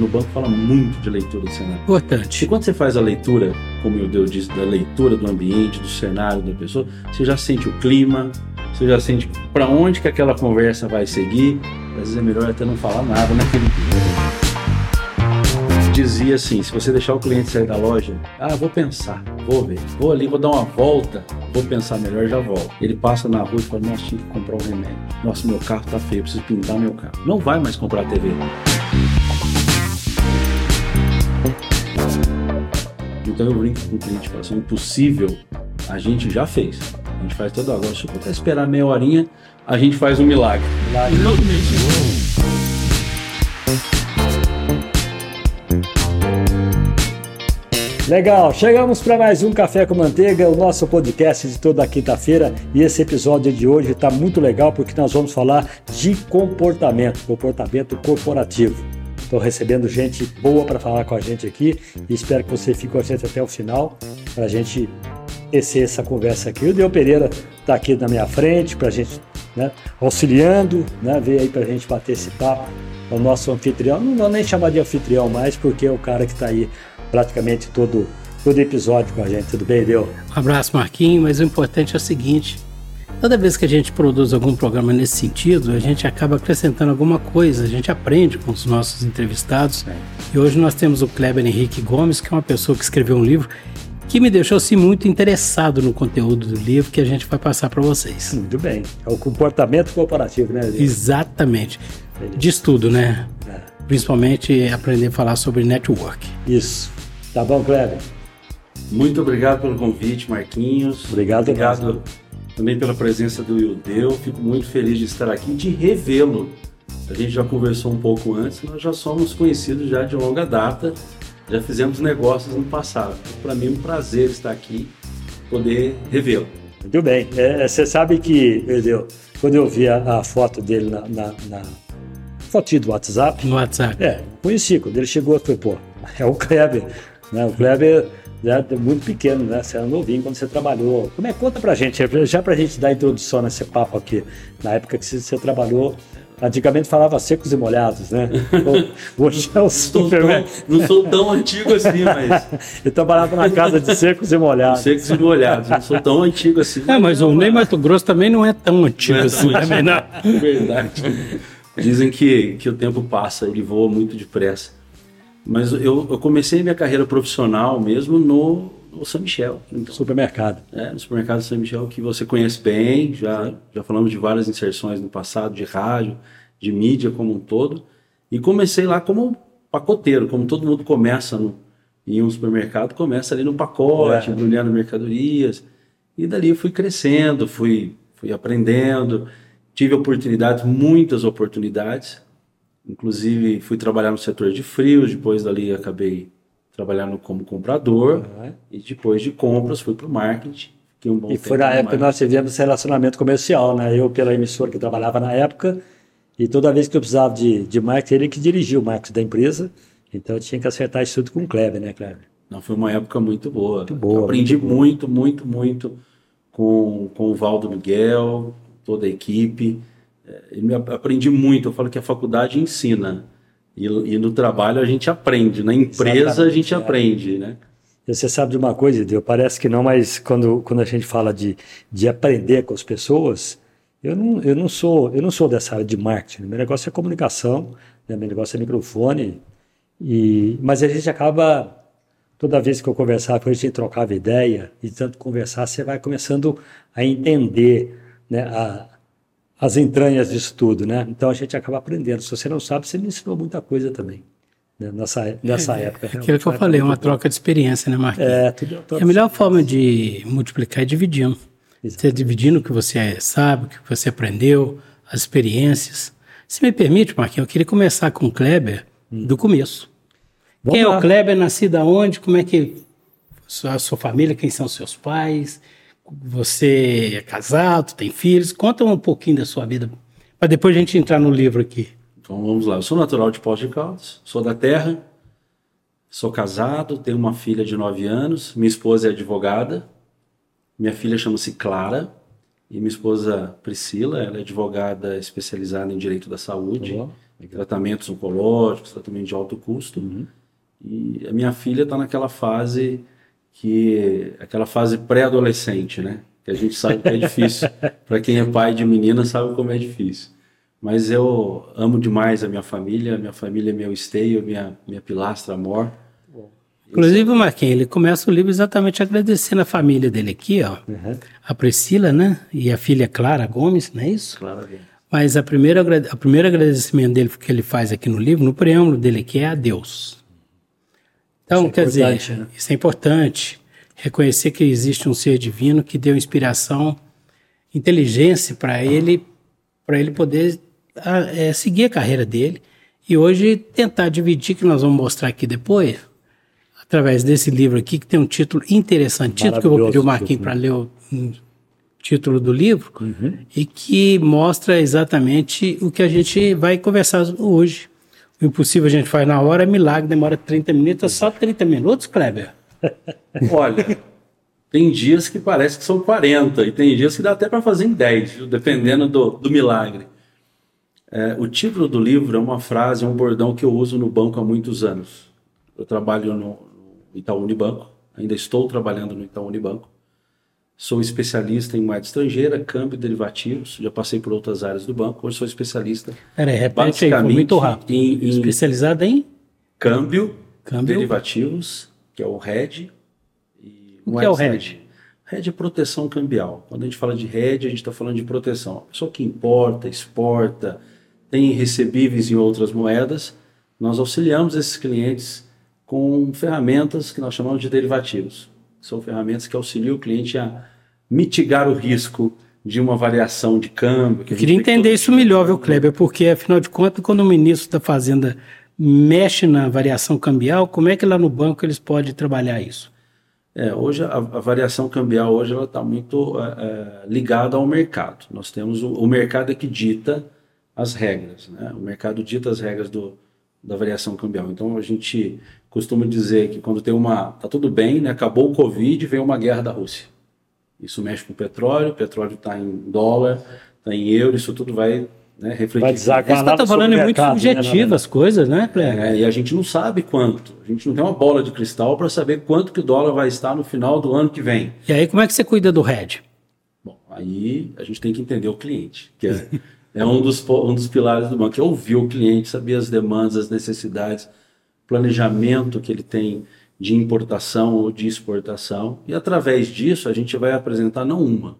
no banco fala muito de leitura de cenário. Importante. E quando você faz a leitura, como o Deus disse, da leitura do ambiente, do cenário da pessoa, você já sente o clima, você já sente para onde que aquela conversa vai seguir. Às vezes é melhor até não falar nada naquele dia dizia assim: se você deixar o cliente sair da loja, ah, vou pensar, vou ver, vou ali, vou dar uma volta, vou pensar melhor, já volto. Ele passa na rua e fala: nossa, tinha que comprar um remédio. Nossa, meu carro tá feio, preciso pintar meu carro. Não vai mais comprar TV. Então eu brinco com o cliente, falo assim: impossível, a gente já fez. A gente faz todo agora. Se eu puder esperar meia horinha, a gente faz um milagre. milagre. Legal, chegamos para mais um Café com Manteiga, o nosso podcast de toda quinta-feira. E esse episódio de hoje está muito legal porque nós vamos falar de comportamento, comportamento corporativo. Estou recebendo gente boa para falar com a gente aqui e espero que você fique com a gente até o final para a gente tecer essa conversa aqui. O Deu Pereira está aqui na minha frente para a gente, né, auxiliando, né, veio aí para a gente bater esse papo. É o nosso anfitrião, não vou nem chamar de anfitrião mais porque é o cara que está aí praticamente todo, todo episódio com a gente. Tudo bem, Deu? Um abraço, Marquinhos, mas o importante é o seguinte: toda vez que a gente produz algum programa nesse sentido, a gente acaba acrescentando alguma coisa, a gente aprende com os nossos entrevistados. E hoje nós temos o Kleber Henrique Gomes, que é uma pessoa que escreveu um livro que me deixou assim, muito interessado no conteúdo do livro que a gente vai passar para vocês. Muito bem. É o comportamento corporativo, né? Exatamente. De estudo, né? É. Principalmente aprender a falar sobre network. Isso. Tá bom, Kleber? Muito obrigado pelo convite, Marquinhos. Obrigado, obrigado também pela presença do Ildeu. Fico muito feliz de estar aqui e de revê-lo. A gente já conversou um pouco antes, nós já somos conhecidos já de longa data, já fizemos negócios no passado. Para mim é um prazer estar aqui, poder revê-lo. Muito bem. É, você sabe que, Ildeu, quando eu vi a, a foto dele na, na, na fotinho do WhatsApp. No WhatsApp. É, conheci. Quando ele chegou, eu falei, pô, é o Kleber. Né? O Kleber já é muito pequeno, né? Você era novinho quando você trabalhou. Como é? Conta pra gente, já pra gente dar introdução nesse papo aqui. Na época que você trabalhou, antigamente falava secos e molhados, né? Hoje é o super... Tão, não sou tão antigo assim, mas... Eu trabalhava na casa de secos e molhados. Secos e molhados, não sou tão antigo assim. É, mas o Ney Mato Grosso também não é tão antigo não é assim tão também, não. Verdade. Dizem que, que o tempo passa, ele voa muito depressa. Mas eu, eu comecei minha carreira profissional mesmo no, no São Michel. No supermercado. É, no supermercado São Michel, que você conhece bem, já, já falamos de várias inserções no passado, de rádio, de mídia como um todo. E comecei lá como pacoteiro, como todo mundo começa no, em um supermercado, começa ali no pacote, é. embrulhando mercadorias. E dali eu fui crescendo, fui, fui aprendendo, tive oportunidades, muitas oportunidades. Inclusive, fui trabalhar no setor de frios, depois dali acabei trabalhando como comprador, uhum. e depois de compras fui para o marketing. Um e foi na época que nós tivemos relacionamento comercial, né? Eu pela emissora que trabalhava na época, e toda vez que eu precisava de, de marketing, ele que dirigia o marketing da empresa, então eu tinha que acertar isso tudo com o Kleber, né, Kleber? Não, foi uma época muito boa. Muito boa. Aprendi muito, muito, muito, muito com, com o Valdo Miguel, toda a equipe. É, aprendi muito. Eu falo que a faculdade ensina. E, e no trabalho a gente aprende. Na empresa Exatamente, a gente é. aprende, né? Você sabe de uma coisa, Deus, parece que não, mas quando, quando a gente fala de, de aprender com as pessoas, eu não, eu, não sou, eu não sou dessa área de marketing. Meu negócio é comunicação, né? meu negócio é microfone. E, mas a gente acaba, toda vez que eu conversava, a gente trocava ideia, e tanto conversar, você vai começando a entender né, a, as entranhas disso tudo, né? Então a gente acaba aprendendo. Se você não sabe, você me ensinou muita coisa também. Né? Nessa, nessa é, época. Aquilo que eu falei, uma troca de experiência, né, Marquinhos? É, tudo, tudo a melhor forma de multiplicar é dividindo. Exatamente. Você dividindo o que você sabe, o que você aprendeu, as experiências. Se me permite, Marquinhos, eu queria começar com o Kleber hum. do começo. Vamos quem lá. é o Kleber, nascido aonde, como é que a sua família, quem são seus pais, você é casado, tem filhos? Conta um pouquinho da sua vida, para depois a gente entrar no livro aqui. Então vamos lá. Eu sou natural de Pós de Caldas, sou da terra, sou casado, tenho uma filha de 9 anos, minha esposa é advogada, minha filha chama-se Clara e minha esposa Priscila, ela é advogada especializada em direito da saúde. Uhum. tratamentos oncológicos, tratamento de alto custo. Uhum. E a minha filha está naquela fase que aquela fase pré-adolescente, né? Que a gente sabe que é difícil. Para quem é pai de menina sabe como é difícil. Mas eu amo demais a minha família, minha família é meu esteio, minha minha pilastra amor. Inclusive, o Marquinhos, ele começa o livro exatamente agradecendo a família dele aqui, ó. Uhum. A Priscila, né? E a filha Clara Gomes, não é isso? Clara Gomes. Mas a primeira, a primeiro agradecimento dele que ele faz aqui no livro, no preâmbulo dele aqui, é a Deus. Então, é quer dizer, né? isso é importante. Reconhecer que existe um ser divino que deu inspiração, inteligência para ele, para ele poder é, seguir a carreira dele. E hoje tentar dividir, que nós vamos mostrar aqui depois, através desse livro aqui, que tem um título interessantíssimo, que eu vou pedir o Marquinhos para ler o título do livro, uhum. e que mostra exatamente o que a gente vai conversar hoje. O impossível a gente faz na hora, é milagre, demora 30 minutos, é só 30 minutos, Kleber? Olha, tem dias que parece que são 40, e tem dias que dá até para fazer em 10, dependendo do, do milagre. É, o título do livro é uma frase, é um bordão que eu uso no banco há muitos anos. Eu trabalho no, Itaú Unibanco, ainda estou trabalhando no Itaú Unibanco. Sou especialista em moeda estrangeira, câmbio, derivativos. Já passei por outras áreas do banco. Hoje sou especialista. Peraí, repete aí, foi muito rápido. Em, em Especializado em? Câmbio, câmbio, derivativos, que é o RED. E o que é o RED? RED é proteção cambial. Quando a gente fala de RED, a gente está falando de proteção. A pessoa que importa, exporta, tem recebíveis em outras moedas, nós auxiliamos esses clientes com ferramentas que nós chamamos de derivativos. São ferramentas que auxiliam o cliente a mitigar o risco de uma variação de câmbio. Que queria entender isso melhor, viu, Kleber? Porque, afinal de contas, quando o ministro da Fazenda mexe na variação cambial, como é que lá no banco eles podem trabalhar isso? É, hoje a, a, variação cambial hoje ela está muito é, é, ligada ao mercado. Nós temos o, o mercado é que dita as regras, né? O mercado dita as regras do, da variação cambial. Então a gente costuma dizer que quando tem uma. tá tudo bem, né? acabou o Covid, vem uma guerra da Rússia. Isso mexe com o petróleo, o petróleo está em dólar, está em euro, isso tudo vai né, refletir. Vai Você está falando é muito subjetivo né, as coisas, né, é, E a gente não sabe quanto. A gente não tem uma bola de cristal para saber quanto que o dólar vai estar no final do ano que vem. E aí, como é que você cuida do hedge? Bom, aí a gente tem que entender o cliente, que é É um dos, um dos pilares do banco, é ouvir o cliente, saber as demandas, as necessidades, planejamento que ele tem de importação ou de exportação. E através disso a gente vai apresentar não uma,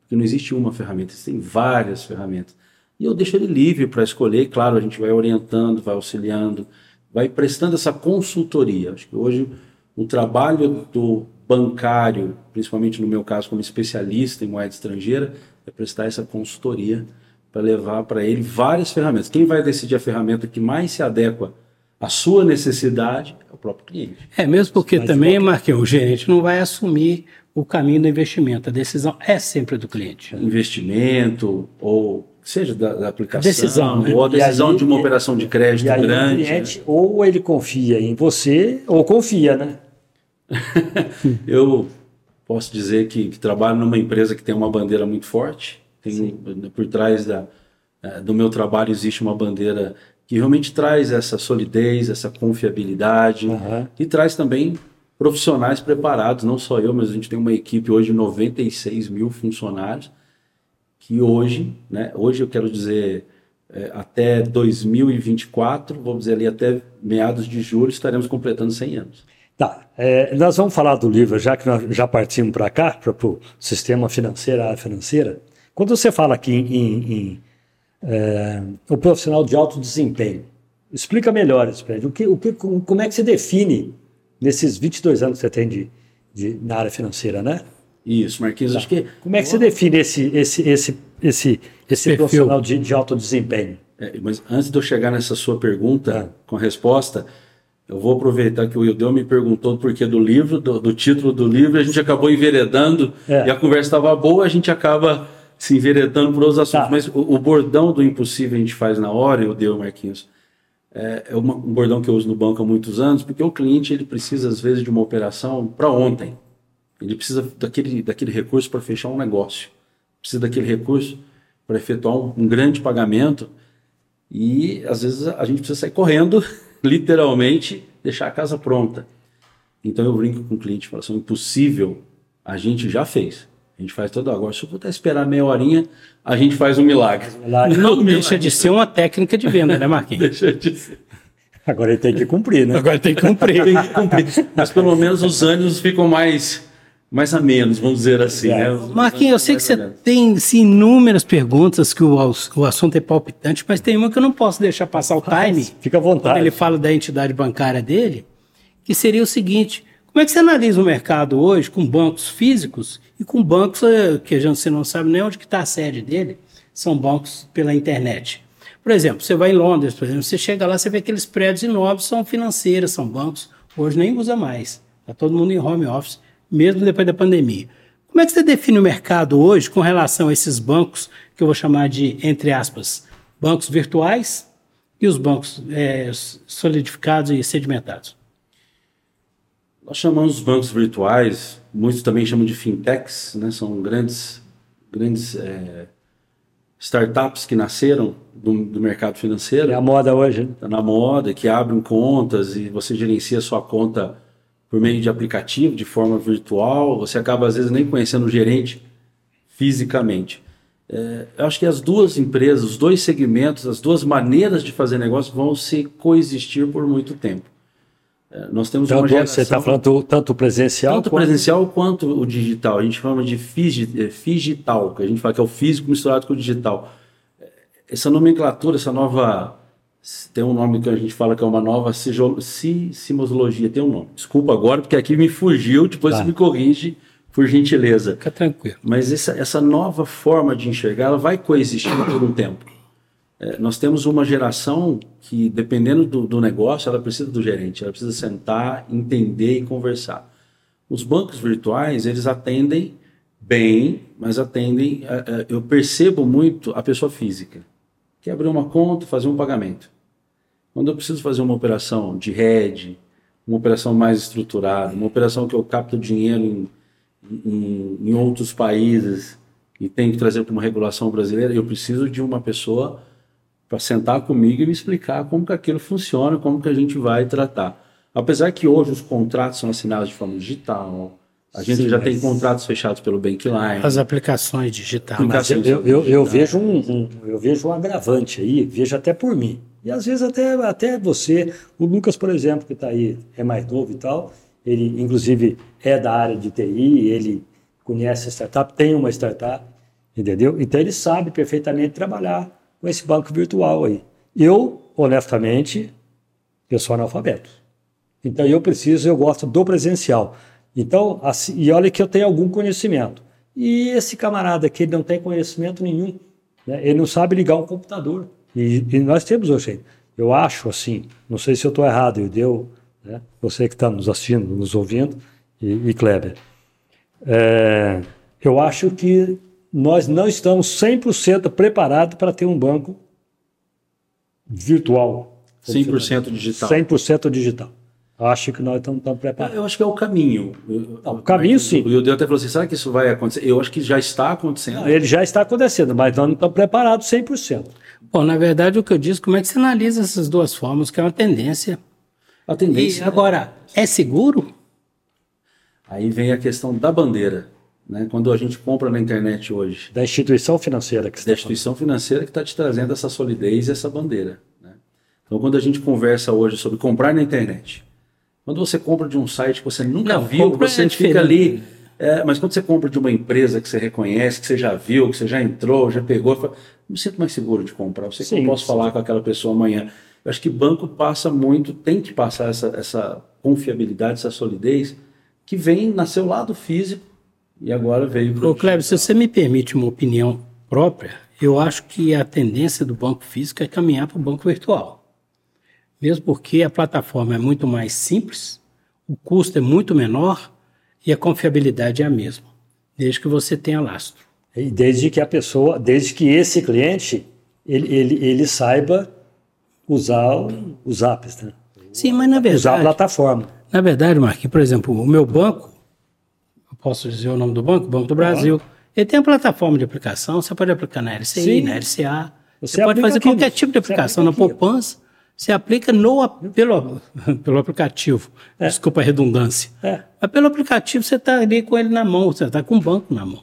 porque não existe uma ferramenta, existem várias ferramentas. E eu deixo ele livre para escolher, e, claro, a gente vai orientando, vai auxiliando, vai prestando essa consultoria. Acho que hoje o trabalho do bancário, principalmente no meu caso como especialista em moeda estrangeira, é prestar essa consultoria para levar para ele várias ferramentas. Quem vai decidir a ferramenta que mais se adequa à sua necessidade é o próprio cliente. É, mesmo porque também, Marquinhos, o gerente não vai assumir o caminho do investimento. A decisão é sempre do cliente. Investimento ou seja da, da aplicação, a decisão, né? ou a decisão aí, de uma operação de crédito e grande. O cliente, né? ou ele confia em você, ou confia, né? Eu posso dizer que, que trabalho numa empresa que tem uma bandeira muito forte tem, por trás da, é, do meu trabalho existe uma bandeira que realmente traz essa solidez, essa confiabilidade uhum. e traz também profissionais preparados, não só eu, mas a gente tem uma equipe hoje de 96 mil funcionários que hoje, né, hoje eu quero dizer é, até 2024, vamos dizer ali até meados de julho, estaremos completando 100 anos. Tá, é, nós vamos falar do livro, já que nós já partimos para cá, para o sistema financeiro, a área financeira. Quando você fala aqui em, em, em é, o profissional de alto desempenho, explica melhor isso para O que, o que, como é que você define nesses 22 anos que você tem de, de na área financeira, né? Isso, Marquinhos, tá. acho que... Como é que você define esse, esse, esse, esse, esse profissional de, de alto desempenho? É, mas antes de eu chegar nessa sua pergunta, ah. com a resposta, eu vou aproveitar que o Ildeu me perguntou por que do livro, do, do, título do livro, a gente acabou enveredando é. e a conversa estava boa, a gente acaba se enveredando por outros assuntos. Tá. Mas o, o, bordão do impossível a gente faz na hora, eu deu, Marquinhos. É, é uma, um bordão que eu uso no banco há muitos anos, porque o cliente ele precisa, às vezes, de uma operação para ontem. Ele precisa daquele, daquele recurso para fechar um negócio. Precisa daquele recurso para efetuar um, um grande pagamento. E às vezes a gente precisa sair correndo, literalmente, deixar a casa pronta. Então eu brinco com o cliente, falo assim, impossível, a gente já fez. A gente faz todo agora. Se eu puder esperar meia horinha, a gente faz um milagre. Não, Não deixa de ser uma técnica de venda, né, Marquinhos? deixa de ser. Agora ele tem que cumprir, né? Agora tem que cumprir. tem que cumprir. Mas pelo menos os ânimos ficam mais, mais a menos, vamos dizer assim. É. Né? Marquinhos, eu sei que você tem sim, inúmeras perguntas, que o, o assunto é palpitante, mas tem uma que eu não posso deixar passar o time. Fica à vontade. Quando ele fala da entidade bancária dele, que seria o seguinte: como é que você analisa o mercado hoje com bancos físicos e com bancos eh, que a gente não sabe nem onde está a sede dele? São bancos pela internet. Por exemplo, você vai em Londres, por exemplo, você chega lá, você vê aqueles prédios enormes, são financeiras, são bancos, hoje nem usa mais. Está todo mundo em home office, mesmo depois da pandemia. Como é que você define o mercado hoje com relação a esses bancos, que eu vou chamar de, entre aspas, bancos virtuais e os bancos é, solidificados e sedimentados? Nós chamamos os bancos virtuais, muitos também chamam de fintechs, né? são grandes, grandes é, startups que nasceram do, do, mercado financeiro. É a moda hoje. Está na moda, que abrem contas e você gerencia sua conta por meio de aplicativo, de forma virtual. Você acaba, às vezes, nem conhecendo o gerente fisicamente. É, eu acho que as duas empresas, os dois segmentos, as duas maneiras de fazer negócio vão se coexistir por muito tempo. É, nós temos então, uma geração, Você está falando tanto presencial? Tanto quanto... presencial quanto o digital. A gente chama de digital, que a gente fala que é o físico misturado com o digital. É, essa nomenclatura, essa nova. Tem um nome que a gente fala que é uma nova simosologia, tem um nome. Desculpa agora, porque aqui me fugiu, depois tá. você me corrige, por gentileza. Fica tranquilo. Mas essa, essa nova forma de enxergar, ela vai coexistir por um tempo. É, nós temos uma geração que, dependendo do, do, negócio, ela precisa do gerente, ela precisa sentar, entender e conversar. Os bancos virtuais, eles atendem bem, mas atendem, é, é, eu percebo muito a pessoa física, que abrir uma conta, fazer um pagamento. Quando eu preciso fazer uma operação de rede, uma operação mais estruturada, uma operação que eu capto dinheiro em, em, em outros países e tenho que trazer para uma regulação brasileira, eu preciso de uma pessoa para sentar comigo e me explicar como que aquilo funciona, como que a gente vai tratar. Apesar que hoje os contratos são assinados de forma digital, a gente Sim, já tem contratos fechados pelo Bankline. As aplicações digitais. Aplicações eu, eu, eu, vejo um, um, eu vejo um agravante aí, vejo até por mim. E às vezes até, até você, o Lucas, por exemplo, que está aí, é mais novo e tal, ele inclusive é da área de TI, ele conhece a startup, tem uma startup, entendeu? Então ele sabe perfeitamente trabalhar com esse banco virtual aí. Eu, honestamente, eu sou analfabeto. Então eu preciso, eu gosto do presencial. Então, assim, e olha que eu tenho algum conhecimento. E esse camarada que ele não tem conhecimento nenhum, né? ele não sabe ligar um computador. E, e nós temos hoje. Eu acho assim, não sei se eu estou errado, eu deu, né? você que está nos assistindo, nos ouvindo, e, e Kleber. É, eu acho que nós não estamos 100% preparados para ter um banco virtual. 100% digital. 100% digital. Acho que nós estamos, estamos preparados. Eu acho que é o caminho. Não, o caminho, sim. O Deus até falou assim: será que isso vai acontecer? Eu acho que já está acontecendo. Não, ele já está acontecendo, mas nós não estamos preparados 100%. Bom, na verdade, o que eu disse, como é que você analisa essas duas formas, que é uma tendência. A tendência. E agora, é seguro? Aí vem a questão da bandeira. Né? Quando a gente compra na internet hoje. Da instituição financeira que Da tá instituição financeira que está te trazendo essa solidez e essa bandeira. Né? Então, quando a gente conversa hoje sobre comprar na internet, quando você compra de um site que você nunca Não, viu, você é fica ali. É, mas quando você compra de uma empresa que você reconhece, que você já viu, que você já entrou, já pegou, fala, me sinto mais seguro de comprar. Eu sei sim, que eu posso sim. falar com aquela pessoa amanhã. Eu acho que banco passa muito, tem que passar essa, essa confiabilidade, essa solidez, que vem, nasceu lá do físico, e agora veio para o. Cleber, se você me permite uma opinião própria, eu acho que a tendência do banco físico é caminhar para o banco virtual. Mesmo porque a plataforma é muito mais simples, o custo é muito menor e a confiabilidade é a mesma, desde que você tenha lastro. E desde que a pessoa, desde que esse cliente, ele, ele, ele saiba usar os apps, né? Sim, mas na verdade... Usar a plataforma. Na verdade, Marquinhos, por exemplo, o meu banco, posso dizer o nome do banco? Banco do Brasil. Ele tem a plataforma de aplicação, você pode aplicar na LCI, Sim. na LCA, Você, você pode fazer aqui, qualquer tipo de aplicação na poupança. Você aplica no, pelo, pelo aplicativo. É. Desculpa a redundância. É. Mas pelo aplicativo você está ali com ele na mão, você está com o banco na mão.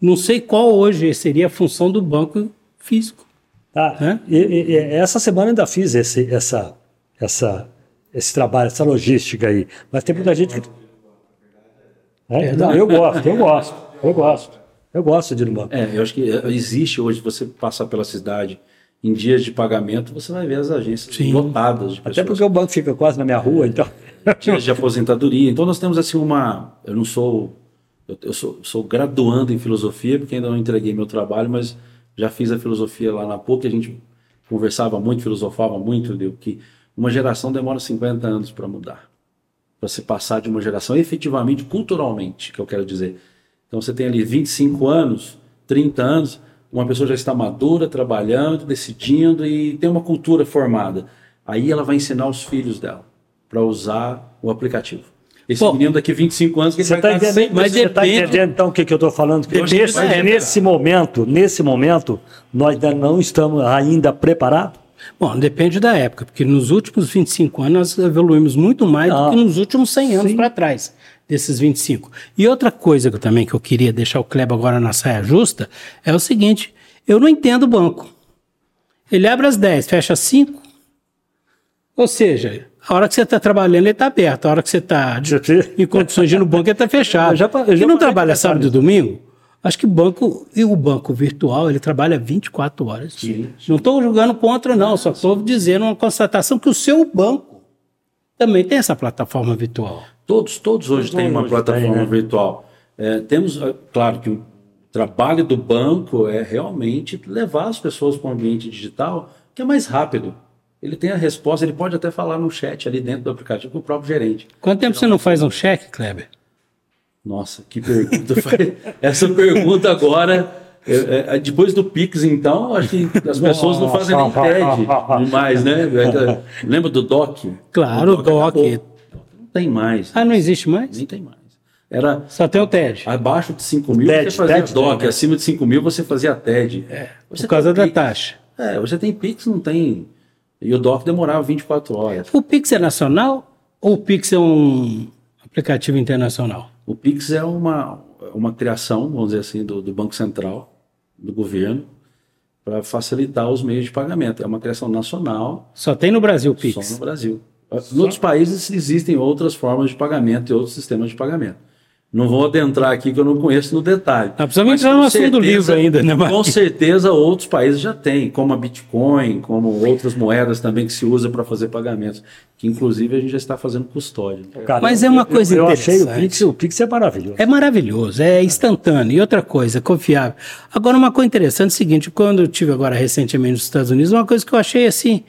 Não sei qual hoje seria a função do banco físico. Tá. É? E, e, essa semana ainda fiz esse, essa, essa, esse trabalho, essa logística aí. Mas tem muita gente que. É, não, eu gosto, eu gosto, eu gosto. Eu gosto de ir no banco. É, eu acho que existe hoje, você passar pela cidade em dias de pagamento, você vai ver as agências Sim. lotadas. Até porque o banco fica quase na minha rua, então. Dias de aposentadoria. Então nós temos assim uma. Eu não sou. Eu, eu sou, sou graduando em filosofia, porque ainda não entreguei meu trabalho, mas já fiz a filosofia lá na PUC, a gente conversava muito, filosofava muito, deu que uma geração demora 50 anos para mudar. Para se passar de uma geração efetivamente, culturalmente, que eu quero dizer. Então você tem ali 25 anos, 30 anos, uma pessoa já está madura, trabalhando, decidindo e tem uma cultura formada. Aí ela vai ensinar os filhos dela para usar o aplicativo. Esse Bom, menino daqui 25 anos que você está entendendo, mas você está entendendo então o que, que eu estou falando? Nesse, é, nesse momento, nesse momento, nós ainda não estamos ainda preparados. Bom, depende da época, porque nos últimos 25 anos nós evoluímos muito mais ah, do que nos últimos 100 anos para trás, desses 25. E outra coisa que eu, também que eu queria deixar o Kleber agora na saia justa é o seguinte: eu não entendo o banco. Ele abre às 10, fecha às 5. Ou seja, a hora que você está trabalhando, ele está aberto. A hora que você está em condições de ir no banco, ele está fechado. Já, já não trabalha sábado e domingo? Acho que o banco, e o banco virtual, ele trabalha 24 horas. Sim. Não estou julgando contra, não, só estou dizendo uma constatação que o seu banco também tem essa plataforma virtual. Todos, todos hoje têm uma plataforma tem, né? virtual. É, temos, é, claro que o trabalho do banco é realmente levar as pessoas para o ambiente digital, que é mais rápido. Ele tem a resposta, ele pode até falar no chat ali dentro do aplicativo com o próprio gerente. Quanto tempo você não faz um cheque, Kleber? Nossa, que pergunta. Essa pergunta agora. É, é, depois do Pix, então, acho que as pessoas não fazem nem TED demais, né? Lembra do DOC? Claro, o DOC. Não tem mais. Ah, não existe mais? Nem tem mais. Era Só tem o TED. Abaixo de 5 mil TED, você fazia TED, DOC, TED, acima de 5 mil você fazia TED. É, por causa da taxa. É, você tem Pix, não tem. E o DOC demorava 24 horas. O Pix é nacional ou o Pix é um aplicativo internacional? O Pix é uma, uma criação, vamos dizer assim, do, do Banco Central, do governo, para facilitar os meios de pagamento. É uma criação nacional. Só tem no Brasil o Pix? Só no Brasil. Só? Em outros países existem outras formas de pagamento e outros sistemas de pagamento. Não vou adentrar aqui que eu não conheço no detalhe. Ah, precisamos entrar no assunto do livro ainda, né, Marquinhos? Com certeza outros países já têm, como a Bitcoin, como outras moedas também que se usa para fazer pagamentos, que inclusive a gente já está fazendo custódia. Cara, Mas é uma coisa eu, eu interessante. Eu achei o Pix, o Pix é maravilhoso. É maravilhoso, é instantâneo. E outra coisa, confiável. Agora, uma coisa interessante é o seguinte, quando eu tive agora recentemente nos Estados Unidos, uma coisa que eu achei assim,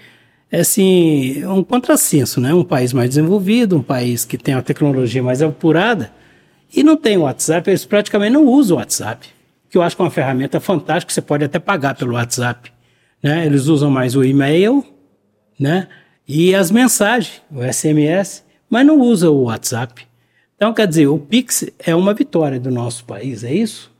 é assim, um contrassenso, né? Um país mais desenvolvido, um país que tem a tecnologia mais apurada, e não tem WhatsApp, eles praticamente não usam o WhatsApp, que eu acho que é uma ferramenta fantástica, você pode até pagar pelo WhatsApp. Né? Eles usam mais o e-mail né? e as mensagens, o SMS, mas não usam o WhatsApp. Então, quer dizer, o Pix é uma vitória do nosso país, é isso?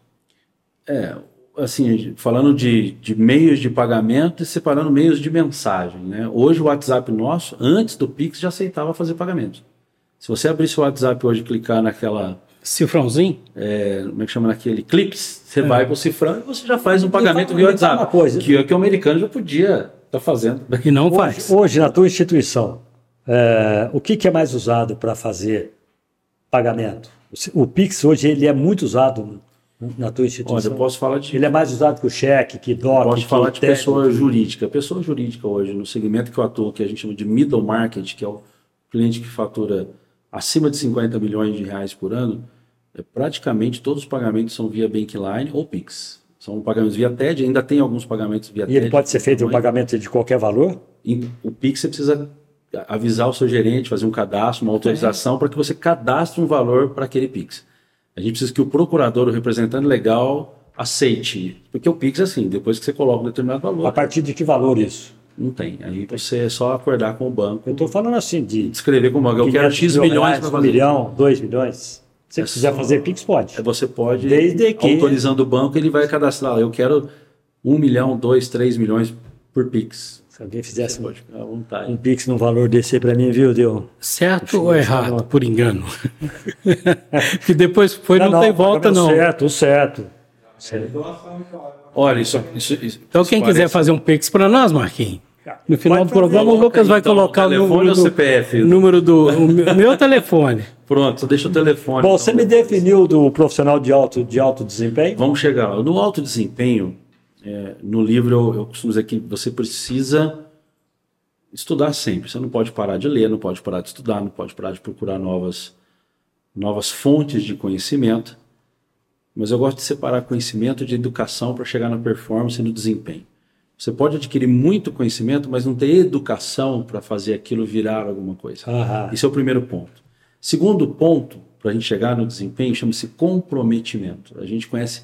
É, assim, falando de, de meios de pagamento e separando meios de mensagem. Né? Hoje o WhatsApp nosso, antes do Pix, já aceitava fazer pagamentos. Se você abrisse o WhatsApp hoje e clicar naquela Cifrãozinho? É, como é que chama naquele? Clips. Você é. vai para o cifrão e você já faz um pagamento via WhatsApp. Coisa. Que, que o americano já podia estar tá fazendo. E não hoje, faz. Hoje, na tua instituição, é, o que, que, é mais usado para fazer pagamento? O Pix hoje ele é muito usado na tua instituição. Olha, eu posso falar de. Ele é mais usado que o cheque, que DOC. Posso falar de pessoa jurídica. Pessoa jurídica hoje, no segmento que eu atuo, que a gente chama de middle market, que é o cliente que fatura acima de 50 milhões de reais por ano, é, praticamente todos os pagamentos são via Bankline ou Pix. São pagamentos via TED, ainda tem alguns pagamentos via e TED. E ele pode ser feito um pagamento de qualquer valor? o Pix você precisa avisar o seu gerente, fazer um cadastro, uma autorização, é. para que você cadastre um valor para aquele Pix. A gente precisa que o procurador, o representante legal, aceite. Porque o Pix é assim, depois que você coloca um determinado valor. A partir de que valor isso? Não tem. Aí você é só acordar com o banco. Eu estou falando assim de. Escrever com o banco. Eu quero X milhões para fazer. Um milhão, dois milhões. Se é quiser só, fazer Pix, pode. Você pode, Desde que... autorizando o banco, ele vai cadastrar. Eu quero um milhão, dois, três milhões por Pix. Se alguém fizesse um, um Pix num valor desse para mim, viu, deu. Certo ou errado, por engano? que depois foi não, não, tem volta, não. Certo, certo. Olha, isso, isso, isso Então, quem parece... quiser fazer um Pix para nós, Marquinhos, no final do programa, o Lucas vai então, colocar o número do CPF. número do o meu telefone. Pronto, deixa o telefone. Bom, então. você me definiu do profissional de alto, de alto desempenho? Vamos chegar. No alto desempenho, é, no livro eu, eu costumo dizer que você precisa estudar sempre. Você não pode parar de ler, não pode parar de estudar, não pode parar de procurar novas, novas fontes de conhecimento. Mas eu gosto de separar conhecimento de educação para chegar na performance e no desempenho. Você pode adquirir muito conhecimento, mas não ter educação para fazer aquilo virar alguma coisa. Uhum. Esse é o primeiro ponto. Segundo ponto, para a gente chegar no desempenho, chama-se comprometimento. A gente conhece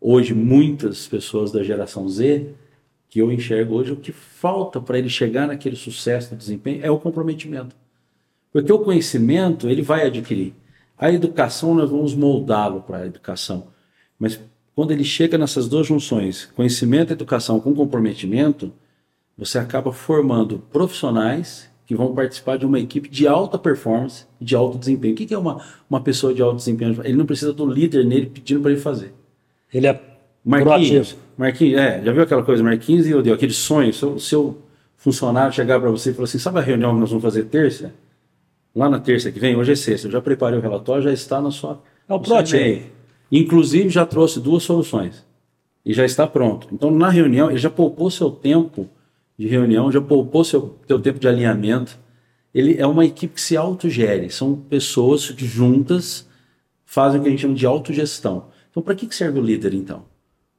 hoje muitas pessoas da geração Z que eu enxergo hoje o que falta para ele chegar naquele sucesso no desempenho é o comprometimento. Porque o conhecimento ele vai adquirir. A educação nós vamos moldá-lo para a educação. Mas quando ele chega nessas duas junções, conhecimento e educação com comprometimento, você acaba formando profissionais que vão participar de uma equipe de alta performance de alto desempenho. O que é uma, uma pessoa de alto desempenho? Ele não precisa do líder nele pedindo para ele fazer. Ele é Marquinhos, Marquinhos, é, já viu aquela coisa, Marquinhos e eu deu aquele sonho, seu, seu funcionário chegar para você e falar assim, sabe a reunião que nós vamos fazer terça? Lá na terça que vem, hoje é sexta, eu já preparei o relatório, já está na sua... É o próximo. Inclusive já trouxe duas soluções e já está pronto. Então na reunião ele já poupou seu tempo de reunião, já poupou seu, seu tempo de alinhamento. Ele é uma equipe que se autogere, são pessoas que juntas fazem o que a gente chama de autogestão. Então para que serve o líder então?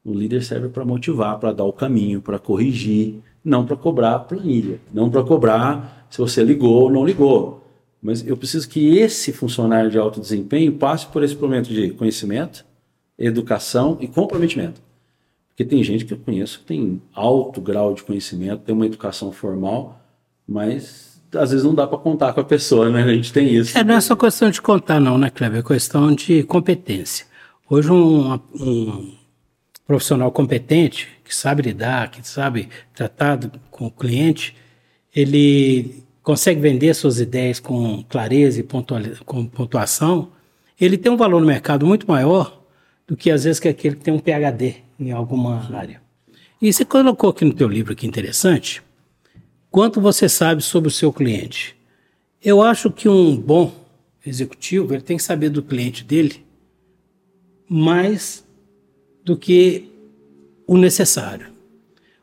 O líder serve para motivar, para dar o caminho, para corrigir, não para cobrar planilha, não para cobrar se você ligou ou não ligou. Mas eu preciso que esse funcionário de alto desempenho passe por esse momento de conhecimento, educação e comprometimento. Porque tem gente que eu conheço que tem alto grau de conhecimento, tem uma educação formal, mas às vezes não dá para contar com a pessoa, né? A gente tem isso. É, não é só questão de contar, não, né, Kleber? É questão de competência. Hoje, um, um profissional competente, que sabe lidar, que sabe tratar com o cliente, ele consegue vender suas ideias com clareza e com pontuação, ele tem um valor no mercado muito maior do que às vezes que aquele que tem um PhD em alguma área. E você colocou aqui no teu livro que interessante, quanto você sabe sobre o seu cliente. Eu acho que um bom executivo ele tem que saber do cliente dele mais do que o necessário.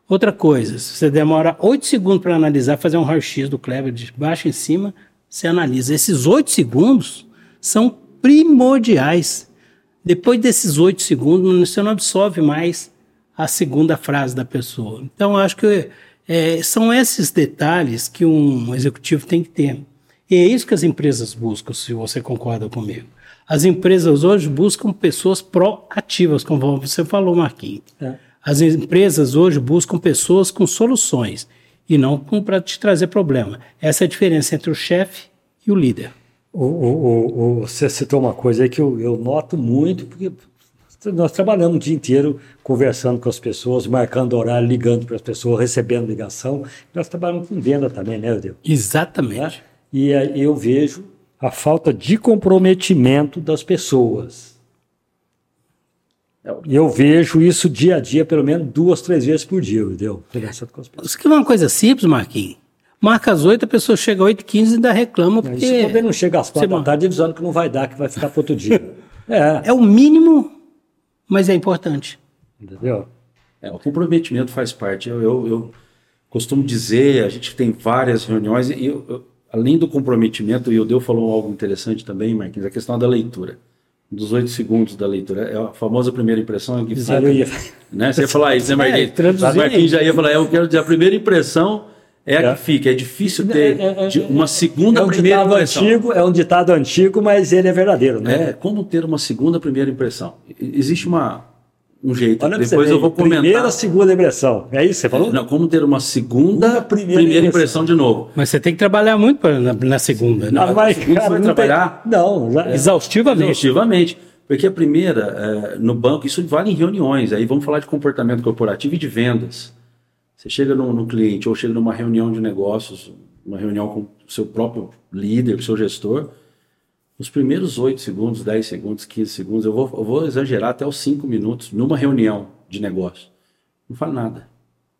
Outra coisa, se você demora 8 segundos para analisar, fazer um raio-x do Kleber de baixo em cima, você analisa. Esses 8 segundos são primordiais. Depois desses 8 segundos, você não absorve mais a segunda frase da pessoa. Então, acho que é, são esses detalhes que um executivo tem que ter. E é isso que as empresas buscam, se você concorda comigo. As empresas hoje buscam pessoas proativas, como você falou, Marquinhos. É. As empresas hoje buscam pessoas com soluções e não para te trazer problema. Essa é a diferença entre o chefe e o líder. O, o, o, você citou uma coisa aí que eu, eu noto muito, porque nós trabalhamos o dia inteiro conversando com as pessoas, marcando horário, ligando para as pessoas, recebendo ligação. Nós trabalhamos com venda também, né, Eudeu? Exatamente. Né? E aí eu vejo a falta de comprometimento das pessoas. Eu vejo isso dia a dia, pelo menos duas, três vezes por dia, entendeu? Isso que é uma coisa simples, Marquinhos. Marca às oito, a pessoa chega às oito quinze e ainda reclama. Porque... Isso quando ele não chega às quatro da tarde, avisando que não vai dar, que vai ficar para outro dia. é. é o mínimo, mas é importante. Entendeu? É, o comprometimento faz parte. Eu, eu, eu, costumo dizer, a gente tem várias reuniões, e eu, além do comprometimento, e o Deu falou algo interessante também, Marquinhos, a questão da leitura dos oito segundos da leitura. É a famosa primeira impressão que fica, né? Você ia falar isso, né, Marquinhos? É, Marquinhos já ia falar, eu quero dizer, a primeira impressão é a é. que fica. É difícil ter é, é, é uma segunda é um primeira impressão. Antigo, é um ditado antigo, mas ele é verdadeiro, né? É, como ter uma segunda primeira impressão. Existe uma, um jeito. Olha Depois eu vou comentar. Primeira, segunda impressão. É isso que você falou? Não, como ter uma segunda, uma primeira, primeira impressão. impressão. de novo. Mas você tem que trabalhar muito pra, na, na segunda. Né? Não, mas, cara, vai não trabalhar? Tem, não, é. exaustivamente. Exaustivamente. Porque a primeira, é, no banco, isso vale em reuniões, aí vamos falar de comportamento corporativo e de vendas. Você chega no, no cliente ou chega numa reunião de negócios, uma reunião com o seu próprio líder, com o seu gestor, os primeiros 8 segundos, 10 segundos, 15 segundos, eu vou, eu vou exagerar até os 5 minutos numa reunião de negócio. Não fale nada.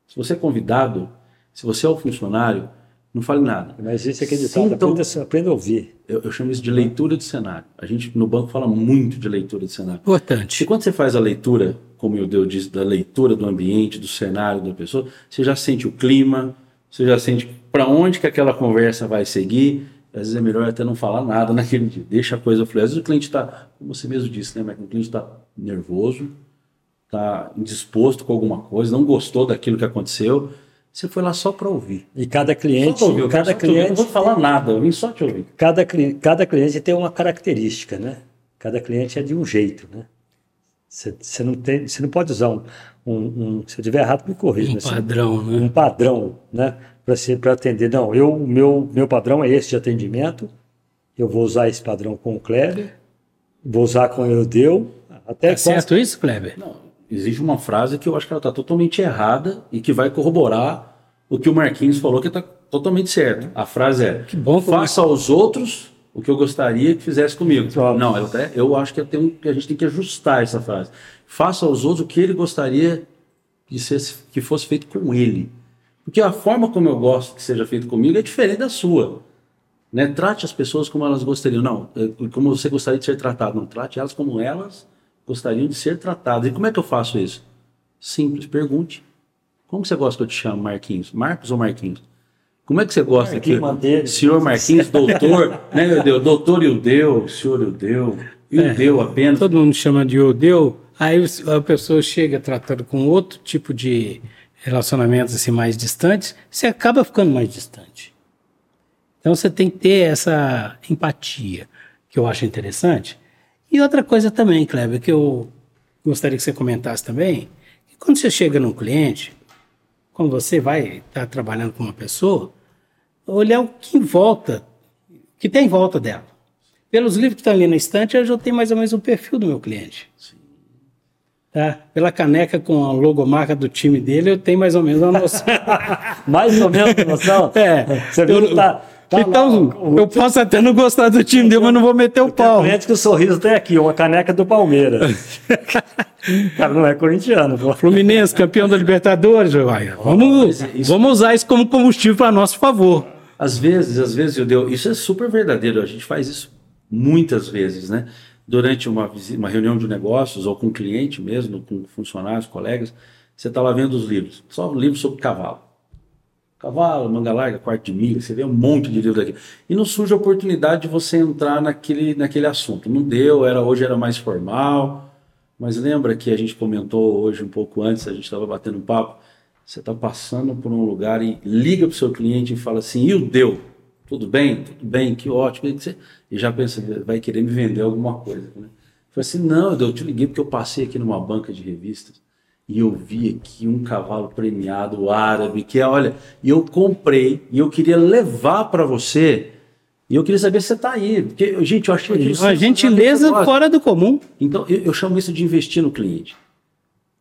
Se você é convidado, se você é o funcionário, não fale nada. Mas isso é que ditado, aprenda a ouvir. Eu, eu, chamo isso de leitura de cenário. A gente no banco fala muito de leitura de cenário. Importante. E quando você faz a leitura, como o Deus disse, da leitura do ambiente, do cenário da pessoa, você já sente o clima, você já sente para onde que aquela conversa vai seguir. Às vezes é melhor até não falar nada naquele dia, deixa a coisa fluir. Às vezes o cliente está, como você mesmo disse, né, o cliente está nervoso, está indisposto com alguma coisa, não gostou daquilo que aconteceu. Você foi lá só para ouvir. E cada cliente, ouvir, cada cliente, não vou falar nada, eu vim só te ouvir. Cada, cada cliente tem uma característica, né? Cada cliente é de um jeito, né? Você não tem, você não pode usar um, um, um se eu estiver errado me corrija. Um padrão, né? Um padrão, né? Para para atender. Não, eu meu meu padrão é esse de atendimento. Eu vou usar esse padrão com o Kleber, vou usar com o Eudeu. Até é certo isso, Kleber? Não, existe uma frase que eu acho que ela está totalmente errada e que vai corroborar o que o Marquinhos falou que está totalmente certo. A frase é: que bom, faça aos outros o que eu gostaria que fizesse comigo. Não, eu, até, eu acho que, um, que, a gente tem que ajustar essa frase. Faça aos outros o que ele gostaria que, se, que fosse feito com ele. Porque a forma como eu gosto que seja feito comigo é diferente da sua. Né? Trate as pessoas como elas gostariam. Não, é, como você gostaria de ser tratado. Não, trate elas como elas gostariam de ser tratadas. E como é que eu faço isso? Simples, pergunte. Como você gosta que eu te chamo, Marquinhos? Marcos ou Marquinhos? Como é que você gosta aqui? Senhor Marquinhos, doutor, né, meu Deus? Doutor Ildeu, senhor Ildeu, Ildeu é, apenas. Todo mundo chama de Ildeu, aí a pessoa chega tratando com outro tipo de relacionamentos assim mais distantes, você acaba ficando mais distante. Então você tem que ter essa empatia, que eu acho interessante. E outra coisa também, Kleber, que eu gostaria que você comentasse também, que quando você chega num cliente, quando você vai estar tá trabalhando com uma pessoa, olhar o que em volta, o que tem em volta dela. Pelos livros que estão ali na estante, eu já tenho mais ou menos o perfil do meu cliente. Sim. Tá? Pela caneca com a logomarca do time dele, eu tenho mais ou menos uma noção. mais ou menos uma noção? É. Você viu que tá, Tá então, lá, eu posso até não gostar do time dele, mas não vou meter o, o pau. Cliente que o sorriso tem aqui, uma caneca do Palmeiras. cara não é corintiano. Pô. Fluminense, campeão da Libertadores, vai. Vamos, isso... vamos usar isso como combustível para nosso favor. Às vezes, às vezes, eu deu, isso é super verdadeiro. A gente faz isso muitas vezes, né? Durante uma, uma reunião de negócios ou com um cliente mesmo, com funcionários, colegas, você está lá vendo os livros. Só um livro sobre cavalo. Cavalo, manga larga, quarto de milha, você vê um monte de livro aqui. E não surge a oportunidade de você entrar naquele, naquele assunto. Não deu, era hoje era mais formal. Mas lembra que a gente comentou hoje um pouco antes, a gente estava batendo um papo. Você está passando por um lugar e liga para o seu cliente e fala assim: e o deu? Tudo bem? Tudo bem, que ótimo. E já pensa, vai querer me vender alguma coisa. Né? Falei assim: não, eu te liguei porque eu passei aqui numa banca de revistas e eu vi aqui um cavalo premiado árabe, que é, olha, e eu comprei, e eu queria levar para você, e eu queria saber se você está aí. Porque, gente, eu achei isso. Uma gentileza fora do comum. Então, eu, eu, chamo isso de investir no cliente.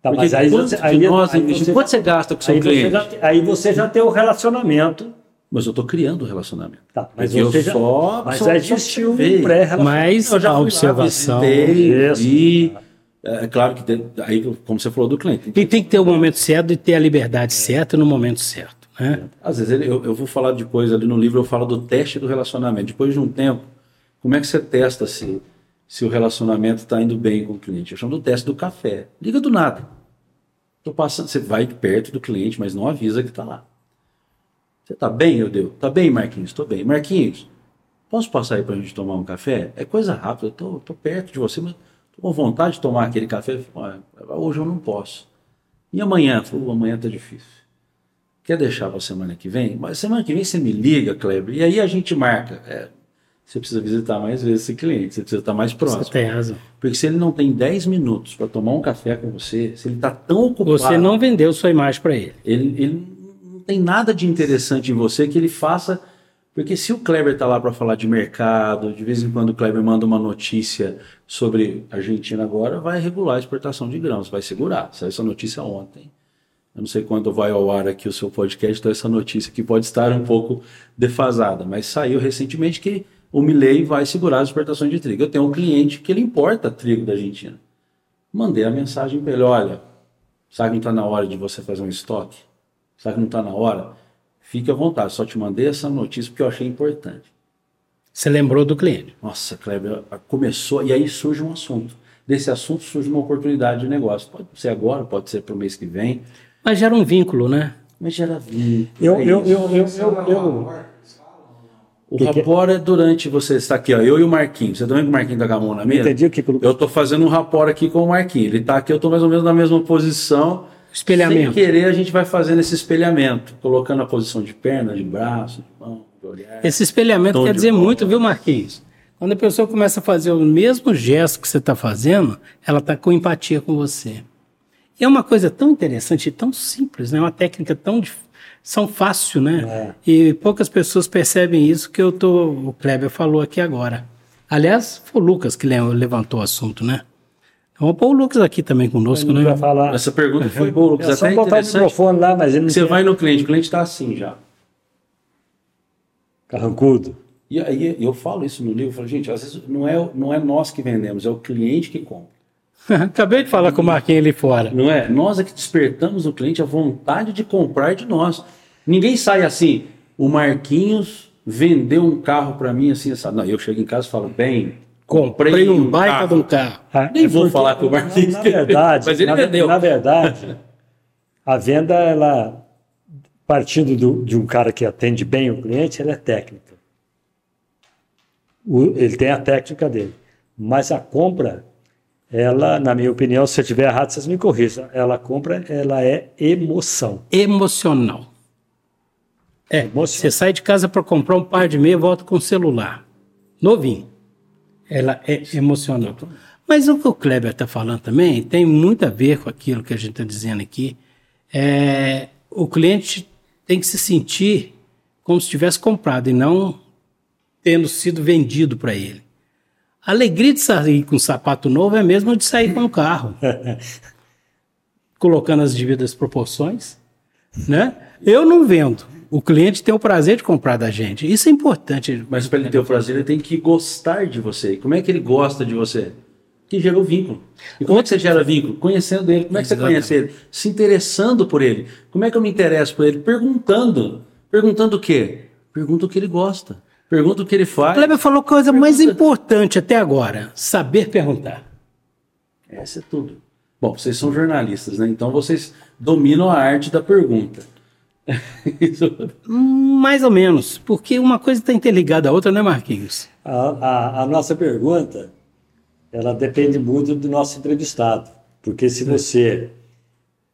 Tá, mas aí, quanto, você, aí, nós, aí você, quanto você gasta com o seu cliente? Você já, aí você já tem o relacionamento. Mas eu estou criando o relacionamento. Tá, mas eu já, só, mas só existiu um pré-relacionamento. Mas a observação. Lá, visitei, é, é claro que, tem, aí, como você falou do cliente. E tem que ter o momento certo e ter a liberdade certa no momento certo. Né? Às vezes ele, eu, eu, vou falar depois ali no livro, eu falo do teste do relacionamento. Depois de um tempo, como é que você testa se, se o relacionamento está indo bem com o cliente? Eu chamo do teste do café. Liga do nada. Tô passando, você vai perto do cliente, mas não avisa que está lá. Você está bem, eu deu? Está bem, Marquinhos? Estou bem. Marquinhos, posso passar aí para a gente tomar um café? É coisa rápida, eu tô, perto de você, mas Estou com vontade de tomar aquele café. Hoje eu não posso. E amanhã? Falei, amanhã está difícil. Quer deixar para a semana que vem? Mas semana que vem você me liga, Kleber, e aí a gente marca. É, você precisa visitar mais vezes esse cliente, você precisa estar mais próximo. Você tem razão. Porque se ele não tem 10 minutos para tomar um café com você, se ele está tão ocupado. Você não vendeu sua imagem para ele. ele. Ele tem nada de interessante em você que ele faça Porque se o Kleber está lá para falar de mercado, de vez em quando o Kleber manda uma notícia sobre Argentina agora, vai regular a exportação de grãos, vai segurar. Saiu essa notícia ontem. Eu não sei quando vai ao ar aqui o seu podcast, então essa notícia aqui pode estar um pouco defasada, mas saiu recentemente que o Milley vai segurar as exportações de trigo. Eu tenho um cliente que ele importa trigo da Argentina. Mandei a mensagem para ele, olha, sabe que está na hora de você fazer um estoque? Sabe que não está na hora? Fique à vontade, só te mandei essa notícia porque eu achei importante. Você lembrou do cliente? Nossa, Kleber, começou, e aí surge um assunto. Desse assunto surge uma oportunidade de negócio. Pode ser agora, pode ser para o mês que vem. Mas gera um vínculo, né? Mas gera vínculo. Eu, é eu, eu, eu, eu, eu, o que rapor é durante você está aqui, ó, eu e o Marquinhos. Você também com o Marquinhos da Gamon na mesa? Entendi o que Eu estou fazendo um rapor aqui com o Marquinhos. Ele está aqui, eu estou mais ou menos na mesma posição. Espelhamento. Sem querer, a gente vai fazendo esse espelhamento, colocando a posição de perna, de braço, de mão, de olhar. Esse espelhamento quer dizer bola. muito, viu, Marquinhos? Quando a pessoa começa a fazer o mesmo gesto que você está fazendo, ela está com empatia com você. E é uma coisa tão interessante tão simples, né? Uma técnica tão são fácil, né? É. E poucas pessoas percebem isso que eu tô, o Kleber falou aqui agora. Aliás, foi o Lucas que levantou o assunto, né? Vamos pôr o Lucas aqui também conosco, né? Falar. Essa pergunta foi boa, Lucas. É só até botar o microfone lá, mas ele Você quer. vai no cliente, o cliente está assim já. Carrancudo. E aí eu falo isso no livro, eu falo, gente, às vezes não é, não é nós que vendemos, é o cliente que compra. Acabei de falar com o Marquinhos ali fora. Não é? Nós é que despertamos no cliente a vontade de comprar de nós. Ninguém sai assim, o Marquinhos vendeu um carro para mim assim, sabe? Não, eu chego em casa e falo, bem, comprei, comprei um, baita carro. de um carro. Ah, Nem é vou falar com o Marquinhos. Na, na verdade, mas ele na, vendeu. Na verdade, a venda, ela, partindo do, de um cara que atende bem o cliente, ela é técnica. O, ele tem a técnica dele. Mas a compra ela, na minha opinião, se eu estiver errado, vocês me corrijam. Ela compra, ela é emoção. Emocional. É, Emocional. você sai de casa para comprar um par de meia, volta com o celular. Novinho. Ela é emocional. Mas o que o Kleber está falando também tem muito a ver com aquilo que a gente está dizendo aqui. É, o cliente tem que se sentir como se tivesse comprado e não tendo sido vendido para ele. A alegria de sair com um sapato novo é a mesma de sair com um carro. Colocando as devidas proporções. Né? Eu não vendo. O cliente tem o prazer de comprar da gente. Isso é importante. Mas para ele ter o prazer, ele tem que gostar de você. Como é que ele gosta de você? Que gera o vínculo. E como é que você gera vínculo? Conhecendo ele. Como é que você conhece ele? Se interessando por ele. Como é que eu me interesso por ele? Perguntando. Perguntando o quê? Pergunta o que ele gosta. Pergunta o que ele faz. O Kleber falou coisa pergunta... mais importante até agora: saber perguntar. Essa é tudo. Bom, vocês são jornalistas, né? Então vocês dominam a arte da pergunta. mais ou menos, porque uma coisa está interligada à outra, né, Marquinhos? A, a, a, nossa pergunta, ela depende muito do nosso entrevistado, porque se você,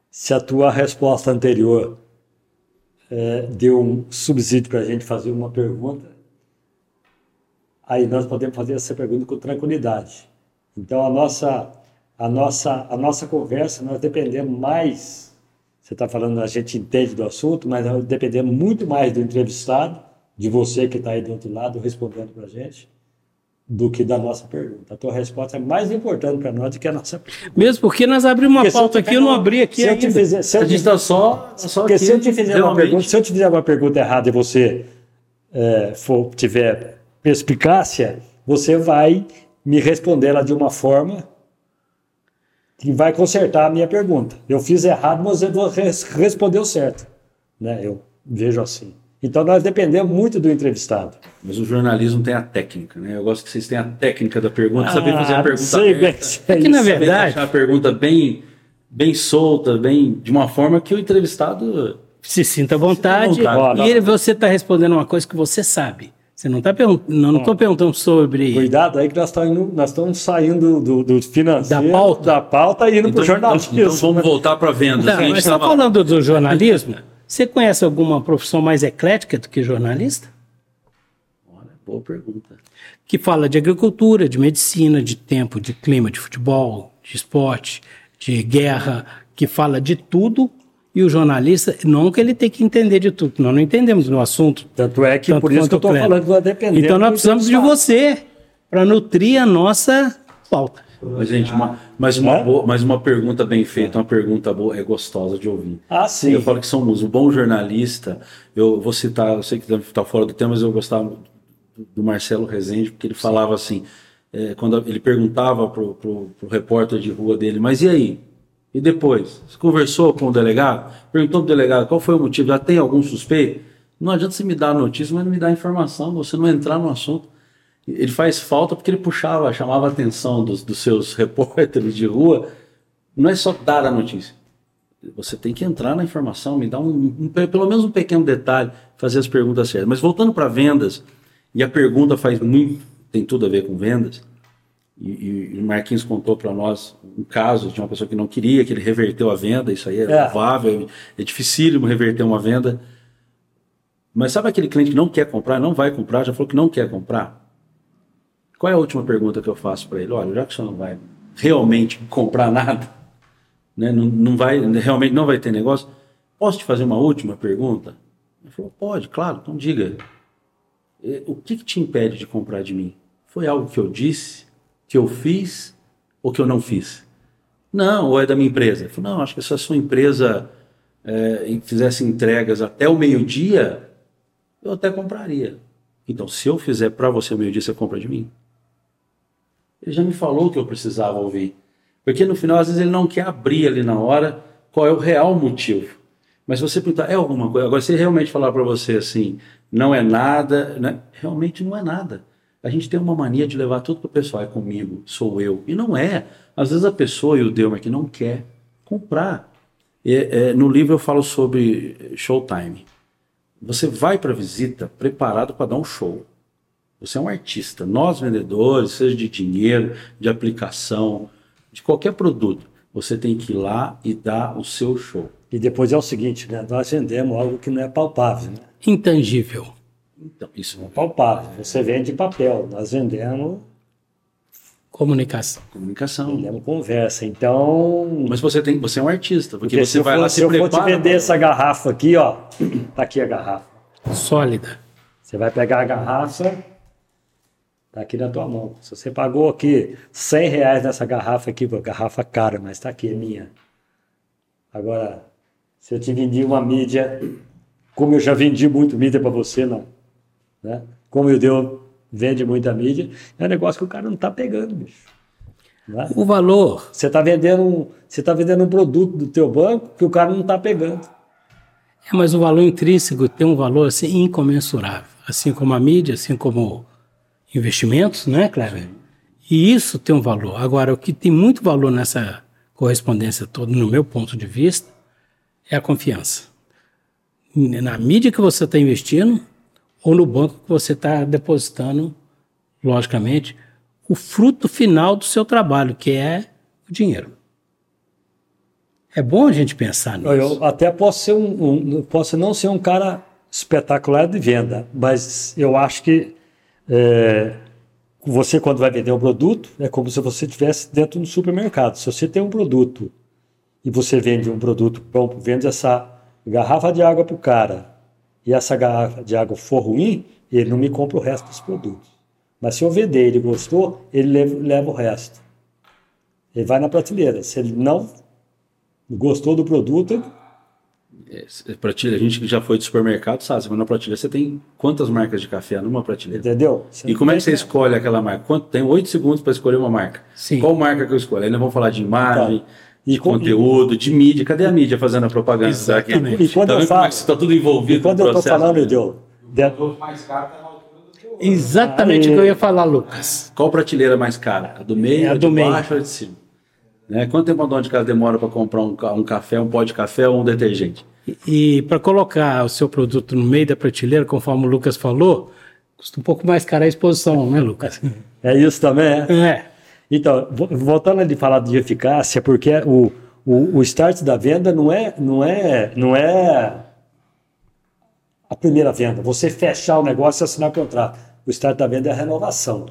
se a tua resposta anterior é, deu um subsídio para a gente fazer uma pergunta, aí nós podemos fazer essa pergunta com tranquilidade. Então a nossa a nossa a nossa conversa nós dependemos mais você está falando a gente entende do assunto, mas dependemos muito mais do entrevistado, de você que está aí do outro lado respondendo para a gente, do que da nossa pergunta. A tua resposta é mais importante para nós do que a nossa pergunta. Mesmo porque nós abrimos uma porque pauta aqui, eu não abri aqui se ainda. Fizer, se a gente está só, só porque aqui, se eu te fizer uma pergunta, se eu te fizer uma pergunta errada e você é, for tiver perspicácia, você vai me responder ela de uma forma que vai consertar a minha pergunta. Eu fiz errado, mas você respondeu certo. Né? Eu vejo assim. Então nós dependemos muito do entrevistado. Mas o jornalismo tem a técnica, né? Eu gosto que vocês tenham a técnica da pergunta, ah, saber fazer a pergunta sei bem, é que na verdade deixar a pergunta bem bem solta, bem de uma forma que o entrevistado se sinta à vontade, se vontade. e ele, você está respondendo uma coisa que você sabe. Você não está perguntando, não estou perguntando sobre. Cuidado aí que nós estamos nós estamos saindo do, do financeiro, da pauta, da pauta e indo então, para o jornalismo. Então, então vamos voltar para a venda. Não, mas está falando do jornalismo. Você conhece alguma profissão mais eclética do que jornalista? Olha, boa pergunta. Que fala de agricultura, de medicina, de tempo, de clima, de futebol, de esporte, de guerra, que fala de tudo E o jornalista, não que ele tem que entender de tudo, nós não entendemos no assunto. Tanto é que por isso que eu estou falando vai depender. Então nós precisamos de você para nutrir a nossa pauta. Mas, gente, uma, mas, uma boa, mas uma pergunta bem feita, uma pergunta boa, é gostosa de ouvir. Ah, sim. Eu falo que somos um bom jornalista. Eu vou citar, eu sei que está fora do tema, mas eu gostava do Marcelo Rezende, porque ele falava assim, é, quando ele perguntava para o repórter de rua dele, mas e aí? E depois? Você conversou com o delegado? Perguntou para o delegado qual foi o motivo? Já tem algum suspeito? Não adianta você me dar a notícia, mas não me dar a informação, você não entrar no assunto. Ele faz falta porque ele puxava, chamava a atenção dos, dos seus repórteres de rua. Não é só dar a notícia. Você tem que entrar na informação, me dar um, um pelo menos um pequeno detalhe, fazer as perguntas certas. Mas voltando para vendas, e a pergunta faz muito, tem tudo a ver com vendas. E, e o Marquinhos contou para nós um caso de uma pessoa que não queria, que ele reverteu a venda. Isso aí é, é. louvável, é dificílimo reverter uma venda. Mas sabe aquele cliente que não quer comprar, não vai comprar, já falou que não quer comprar? Qual é a última pergunta que eu faço para ele? Olha, já que você não vai realmente comprar nada, né, não, não vai, realmente não vai ter negócio, posso te fazer uma última pergunta? Ele falou, pode, claro, então diga. O que, que te impede de comprar de mim? Foi algo que eu disse, que eu fiz ou que eu não fiz? Não, ou é da minha empresa? Ele falou, não, acho que se a sua empresa é, fizesse entregas até o meio-dia, eu até compraria. Então, se eu fizer para você o meio-dia, você compra de mim? Ele já me falou o que eu precisava ouvir. Porque no final, às vezes, ele não quer abrir ali na hora qual é o real motivo. Mas você perguntar, é alguma coisa? Agora, se ele realmente falar para você assim, não é nada, né? realmente não é nada. A gente tem uma mania de levar tudo para o pessoal, é comigo, sou eu. E não é. Às vezes a pessoa e o Delmer que não quer comprar. é, no livro eu falo sobre showtime. Você vai para a visita preparado para dar um show. Você é um artista. Nós, vendedores, seja de dinheiro, de aplicação, de qualquer produto, você tem que ir lá e dar o seu show. E depois é o seguinte, né? Nós vendemos algo que não é palpável, né? Intangível. Então, isso é palpável. Você vende papel, nós vendemos comunicação. Comunicação. Vendemos conversa. Então. Mas você tem, você é um artista, porque, porque você vai for, lá se eu for te vender essa garrafa aqui, ó, tá aqui a garrafa. Sólida. Você vai pegar a garrafa, Está aqui na tua mão. Se você pagou aqui 100 reais nessa garrafa aqui, garrafa cara, mas está aqui, é minha. Agora, se eu te vendi uma mídia, como eu já vendi muito mídia para você, não. Né? Como eu deu, vende muita mídia, é um negócio que o cara não está pegando, bicho. Né? O valor. Você está vendendo, um, você tá vendendo um produto do teu banco que o cara não está pegando. É, mas o valor intrínseco tem um valor assim incomensurável. Assim como a mídia, assim como investimentos, né, Cleber? E isso tem um valor. Agora, o que tem muito valor nessa correspondência toda, no meu ponto de vista, é a confiança. Na mídia que você está investindo ou no banco que você está depositando, logicamente, o fruto final do seu trabalho, que é o dinheiro. É bom a gente pensar nisso. Eu até posso ser um, um posso não ser um cara espetacular de venda, mas eu acho que é, você, quando vai vender um produto, é como se você estivesse dentro do supermercado. Se você tem um produto e você vende um produto, vende essa garrafa de água para o cara e essa garrafa de água for ruim, ele não me compra o resto dos produtos. Mas se eu vender ele gostou, ele leva, leva o resto. Ele vai na prateleira. Se ele não gostou do produto, é, prateleira, a gente que já foi de supermercado sabe, mas na prateleira você tem quantas marcas de café numa prateleira? Entendeu? Você e como é que você escolhe aquela marca? Quanto, tem oito segundos para escolher uma marca. Sim. Qual marca que eu escolho? Ainda vamos falar de imagem, tá. De conteúdo, de mídia. Cadê a mídia fazendo a propaganda? Exatamente. E quando tá eu falo, está tudo envolvido e quando eu estou falando, Deus, Exatamente o que eu ia falar, Lucas. Qual prateleira mais cara? A do meio, é a, do meio. baixo ou a de cima? Né? Quanto tempo a dona de casa demora para comprar um, um café, um pó de café ou um detergente? E para colocar o seu produto no meio da prateleira, conforme o Lucas falou, custa um pouco mais cara a exposição, né, Lucas? É isso também, é? É. Então, voltando a falar de eficácia, porque o, o, o start da venda não é, não é, não é a primeira venda. Você fechar o negócio e assinar o contrato. O start da venda é a renovação.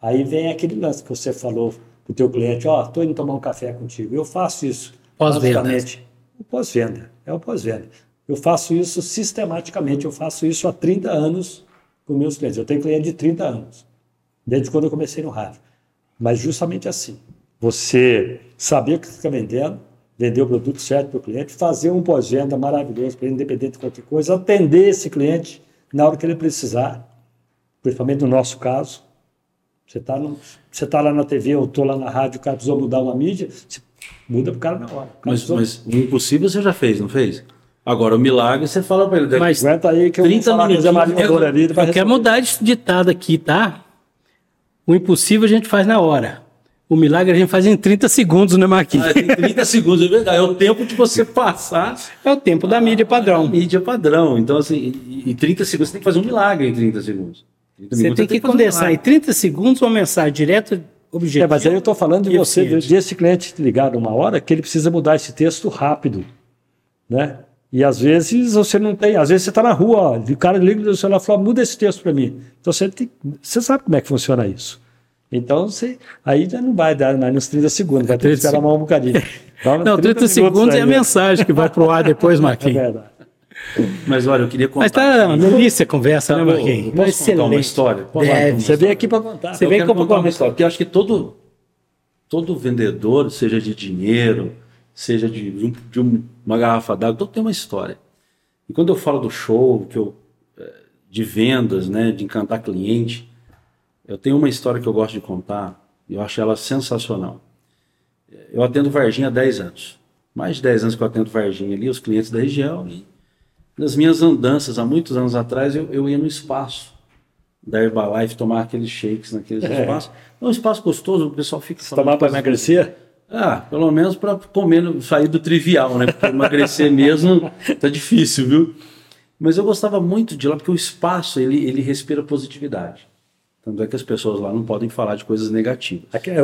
Aí vem aquele lance que você falou para o teu cliente, ó, oh, estou indo tomar um café contigo. Eu faço isso. Pós-vendas O pós-venda, é o pós-venda. Eu faço isso sistematicamente, eu faço isso há 30 anos com meus clientes. Eu tenho cliente de 30 anos, desde quando eu comecei no rádio. Mas justamente assim, você saber o que você está vendendo, vender o produto certo para o cliente, fazer um pós-venda maravilhoso para ele, independente de qualquer coisa, atender esse cliente na hora que ele precisar, principalmente no nosso caso. Você está tá lá na TV, eu estou lá na rádio, o cara precisou mudar uma mídia, você muda para o cara na hora. Mas, precisou... mas o impossível você já fez, não fez? Agora, o milagre, você fala para ele. Mas aguenta aí que eu 30 vou minutos. Eu, ali, eu, eu quero mudar de ditado aqui, tá? O impossível a gente faz na hora. O milagre a gente faz em 30 segundos, né, Marquinhos? Ah, tem 30 segundos, é verdade. É o tempo de você passar. É o tempo da mídia padrão. mídia padrão. Então, assim, em 30 segundos você tem que fazer um milagre em 30 segundos. 30 você tem que, que condensar em 30 segundos uma mensagem direta objetiva. É, mas aí eu estou falando de você, desse cliente ligado uma hora, que ele precisa mudar esse texto rápido. Né? E às vezes você não tem, às vezes você está na rua, ó, o cara liga no celular e fala, muda esse texto para mim. Então você, tem, você sabe como é que funciona isso. Então você, aí já não vai dar mais nos 30 segundos, vai ter que esperar mais um bocadinho. Então, não, 30, 30 segundos é a mensagem que vai para o ar depois, Marquinhos. É verdade. Mas olha, eu queria contar. Mas tá uma delícia a conversa, tá, né, Marquinhos? Posso excelente. contar uma história? Deve. Você veio aqui para contar. Você veio para contar uma história, porque eu acho que todo, todo vendedor, seja de dinheiro, seja de, de uma garrafa d'água, todo tem uma história. E quando eu falo do show, que eu, é, de vendas, né, de encantar cliente, eu tenho uma história que eu gosto de contar, e eu acho ela sensacional. Eu atendo Varginha há 10 anos. Mais de 10 anos que eu atendo Varginha ali, os clientes da região, e nas minhas andanças, há muitos anos atrás, eu, eu ia no espaço da Herbalife tomar aqueles shakes naqueles é. espaços. É um espaço gostoso, o pessoal fica falando. Tomar para emagrecer? Ah, pelo menos para comer, sair do trivial, né? Porque emagrecer mesmo tá difícil, viu? Mas eu gostava muito de lá porque o espaço ele, ele respira positividade. Tanto é que as pessoas lá não podem falar de coisas negativas. Aquele,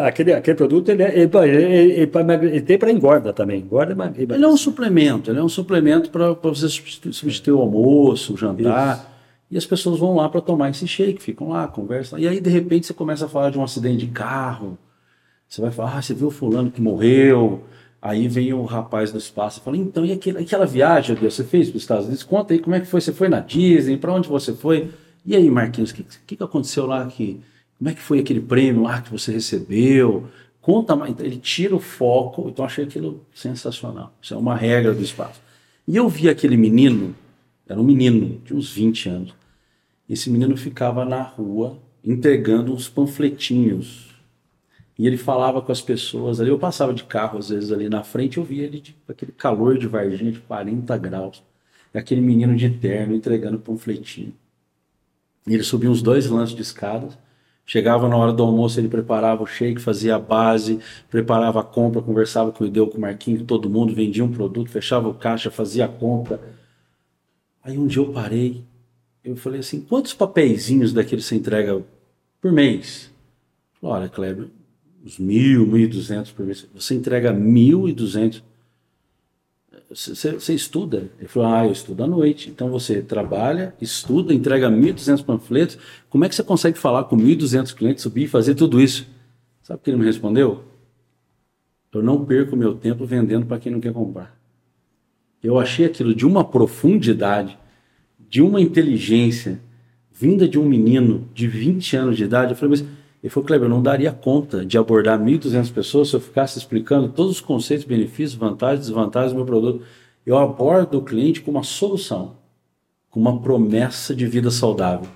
aquele, aquele produto ele, é, ele, ele, ele, ele tem para engorda também. Engorda, ele é um suplemento, ele é um suplemento para você substituir o almoço, o jantar. Isso. E as pessoas vão lá para tomar esse shake, ficam lá, conversam. E aí, de repente, você começa a falar de um acidente de carro. Você vai falar, ah, você viu o fulano que morreu. Aí vem o rapaz do espaço e fala, então, e aquela, aquela viagem que você fez para os Estados Unidos? Conta aí como é que foi. Você foi na Disney? Para onde você foi? E aí, Marquinhos, o que, que, que aconteceu lá? Que, como é que foi aquele prêmio lá que você recebeu? Conta mais. Então, ele tira o foco, então achei aquilo sensacional. Isso é uma regra do espaço. E eu vi aquele menino, era um menino de uns 20 anos. Esse menino ficava na rua entregando uns panfletinhos. E ele falava com as pessoas ali. Eu passava de carro às vezes ali na frente, eu via ele de aquele calor de Varginha de 40 graus. E aquele menino de terno entregando panfletinho. Ele subia uns dois lances de escadas. Chegava na hora do almoço, ele preparava o shake, fazia a base, preparava a compra, conversava com o Ideu, com o Marquinhos, todo mundo, vendia um produto, fechava o caixa, fazia a compra. Aí um dia eu parei, eu falei assim, quantos papeizinhos daquele você entrega por mês? Olha, Kleber, uns mil, mil e duzentos por mês. Você entrega mil e duzentos você, estuda? Ele falou, ah, eu estudo à noite. Então você trabalha, estuda, entrega 1.200 panfletos. Como é que você consegue falar com 1.200 clientes, subir e fazer tudo isso? Sabe o que ele me respondeu? Eu não perco meu tempo vendendo para quem não quer comprar. Eu achei aquilo de uma profundidade, de uma inteligência, vinda de um menino de 20 anos de idade. Eu falei, mas ele falou, Kleber, eu não daria conta de abordar 1.200 pessoas se eu ficasse explicando todos os conceitos, benefícios, vantagens, desvantagens do meu produto. Eu abordo o cliente com uma solução, com uma promessa de vida saudável.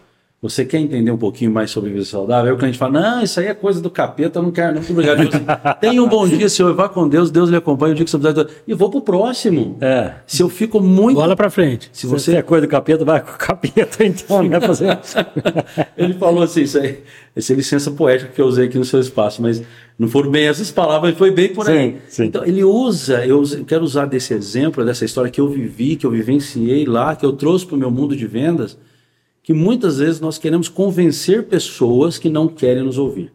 Você quer entender um pouquinho mais sobre vida saudável? Aí o cliente fala: Não, isso aí é coisa do capeta, eu não quero, não. Muito obrigado. Tenha um bom dia, senhor. Vá com Deus, Deus lhe acompanha o dia que você precisar. E vou pro próximo. É. Se eu fico muito. Bola pra frente. Se você se é coisa do capeta, vai com o capeta, então, né? Fazer... Ele falou assim: Isso aí, essa é licença poética que eu usei aqui no seu espaço, mas não foram bem essas palavras, foi bem por aí. Sim, sim. Então, ele usa, eu quero usar desse exemplo, dessa história que eu vivi, que eu vivenciei lá, que eu trouxe para o meu mundo de vendas que muitas vezes nós queremos convencer pessoas que não querem nos ouvir.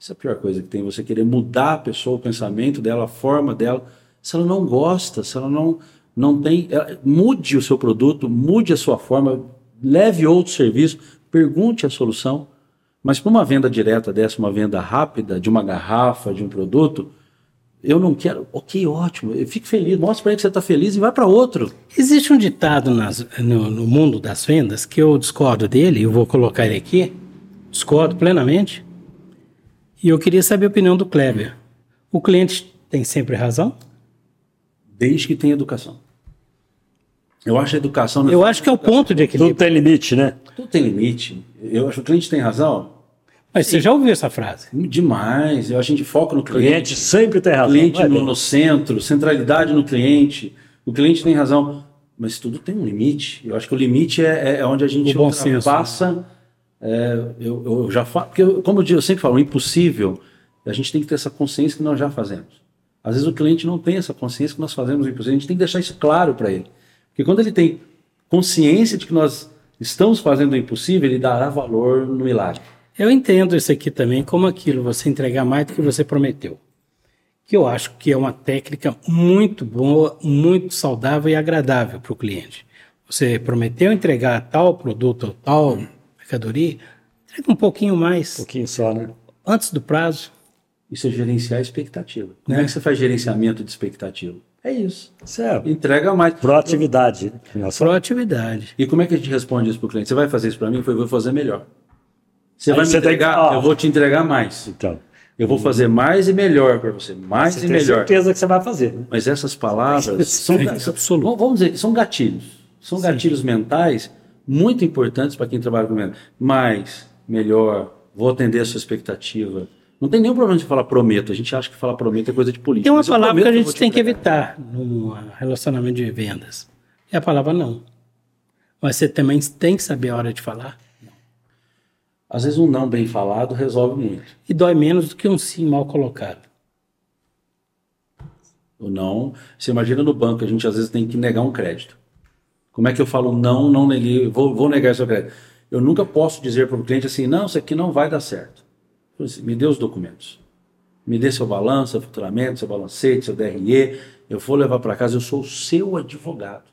Isso é a pior coisa que tem, você querer mudar a pessoa, o pensamento dela, a forma dela. Se ela não gosta, se ela não, não tem. Ela, mude o seu produto, mude a sua forma, leve outro serviço, pergunte a solução. Mas para uma venda direta dessa, uma venda rápida, de uma garrafa, de um produto, eu não quero. Ok, ótimo. Eu fico feliz. Mostra para ele que você está feliz e vai para outro. Existe um ditado nas, no, no, mundo das vendas que eu discordo dele, eu vou colocar ele aqui. Discordo plenamente. E eu queria saber a opinião do Kleber. O cliente tem sempre razão? Desde que tenha educação. Eu acho a educação. Eu acho que é o ponto de equilíbrio. Tudo tem limite, né? Tudo tem limite. Eu acho que o cliente tem razão. Mas você já ouviu essa frase? Demais. Eu acho que a gente foca no cliente. O cliente sempre tem razão. Cliente no, no, centro, centralidade no cliente. O cliente tem razão. Mas tudo tem um limite. Eu acho que o limite é, é onde a gente o ultrapassa. É, eu, eu, já falo. Porque, como eu, eu sempre falo, o impossível, a gente tem que ter essa consciência que nós já fazemos. Às vezes o cliente não tem essa consciência que nós fazemos o impossível. A gente tem que deixar isso claro para ele. Porque quando ele tem consciência de que nós estamos fazendo o impossível, ele dará valor no milagre. Eu entendo isso aqui também como aquilo, você entregar mais do que você prometeu. Que eu acho que é uma técnica muito boa, muito saudável e agradável para o cliente. Você prometeu entregar tal produto ou tal mercadoria, entrega um pouquinho mais. Um pouquinho só, né? Antes do prazo. Isso é gerenciar a expectativa. Como né? é que você faz gerenciamento de expectativa? É isso. Certo. Entrega mais. Proatividade. Nossa. Proatividade. E como é que a gente responde isso para o cliente? Você vai fazer isso para mim? Eu vou fazer melhor. Você vai me entregar, que... eu vou te entregar mais. Então. Eu vou fazer mais e melhor para você, mais você e melhor. certeza que você vai fazer. Né? Mas essas palavras são, são, vamos dizer, são gatilhos. São Sim. gatilhos mentais muito importantes para quem trabalha com venda. Mais, melhor, vou atender a sua expectativa. Não tem nenhum problema de falar prometo. A gente acha que falar prometo é coisa de política. Tem uma palavra que a gente tem que evitar no relacionamento de vendas. É a palavra não. Mas você também tem que saber a hora de falar. Às vezes um não bem falado resolve muito. E dói menos do que um sim mal colocado. O não, você imagina no banco, a gente às vezes tem que negar um crédito. Como é que eu falo não, não neguei, vou, vou negar seu crédito? Eu nunca posso dizer para o cliente assim, não, isso aqui não vai dar certo. Assim, me dê os documentos. Me dê seu balanço, seu faturamento, seu balancete, seu DRE. Eu vou levar para casa, eu sou o seu advogado.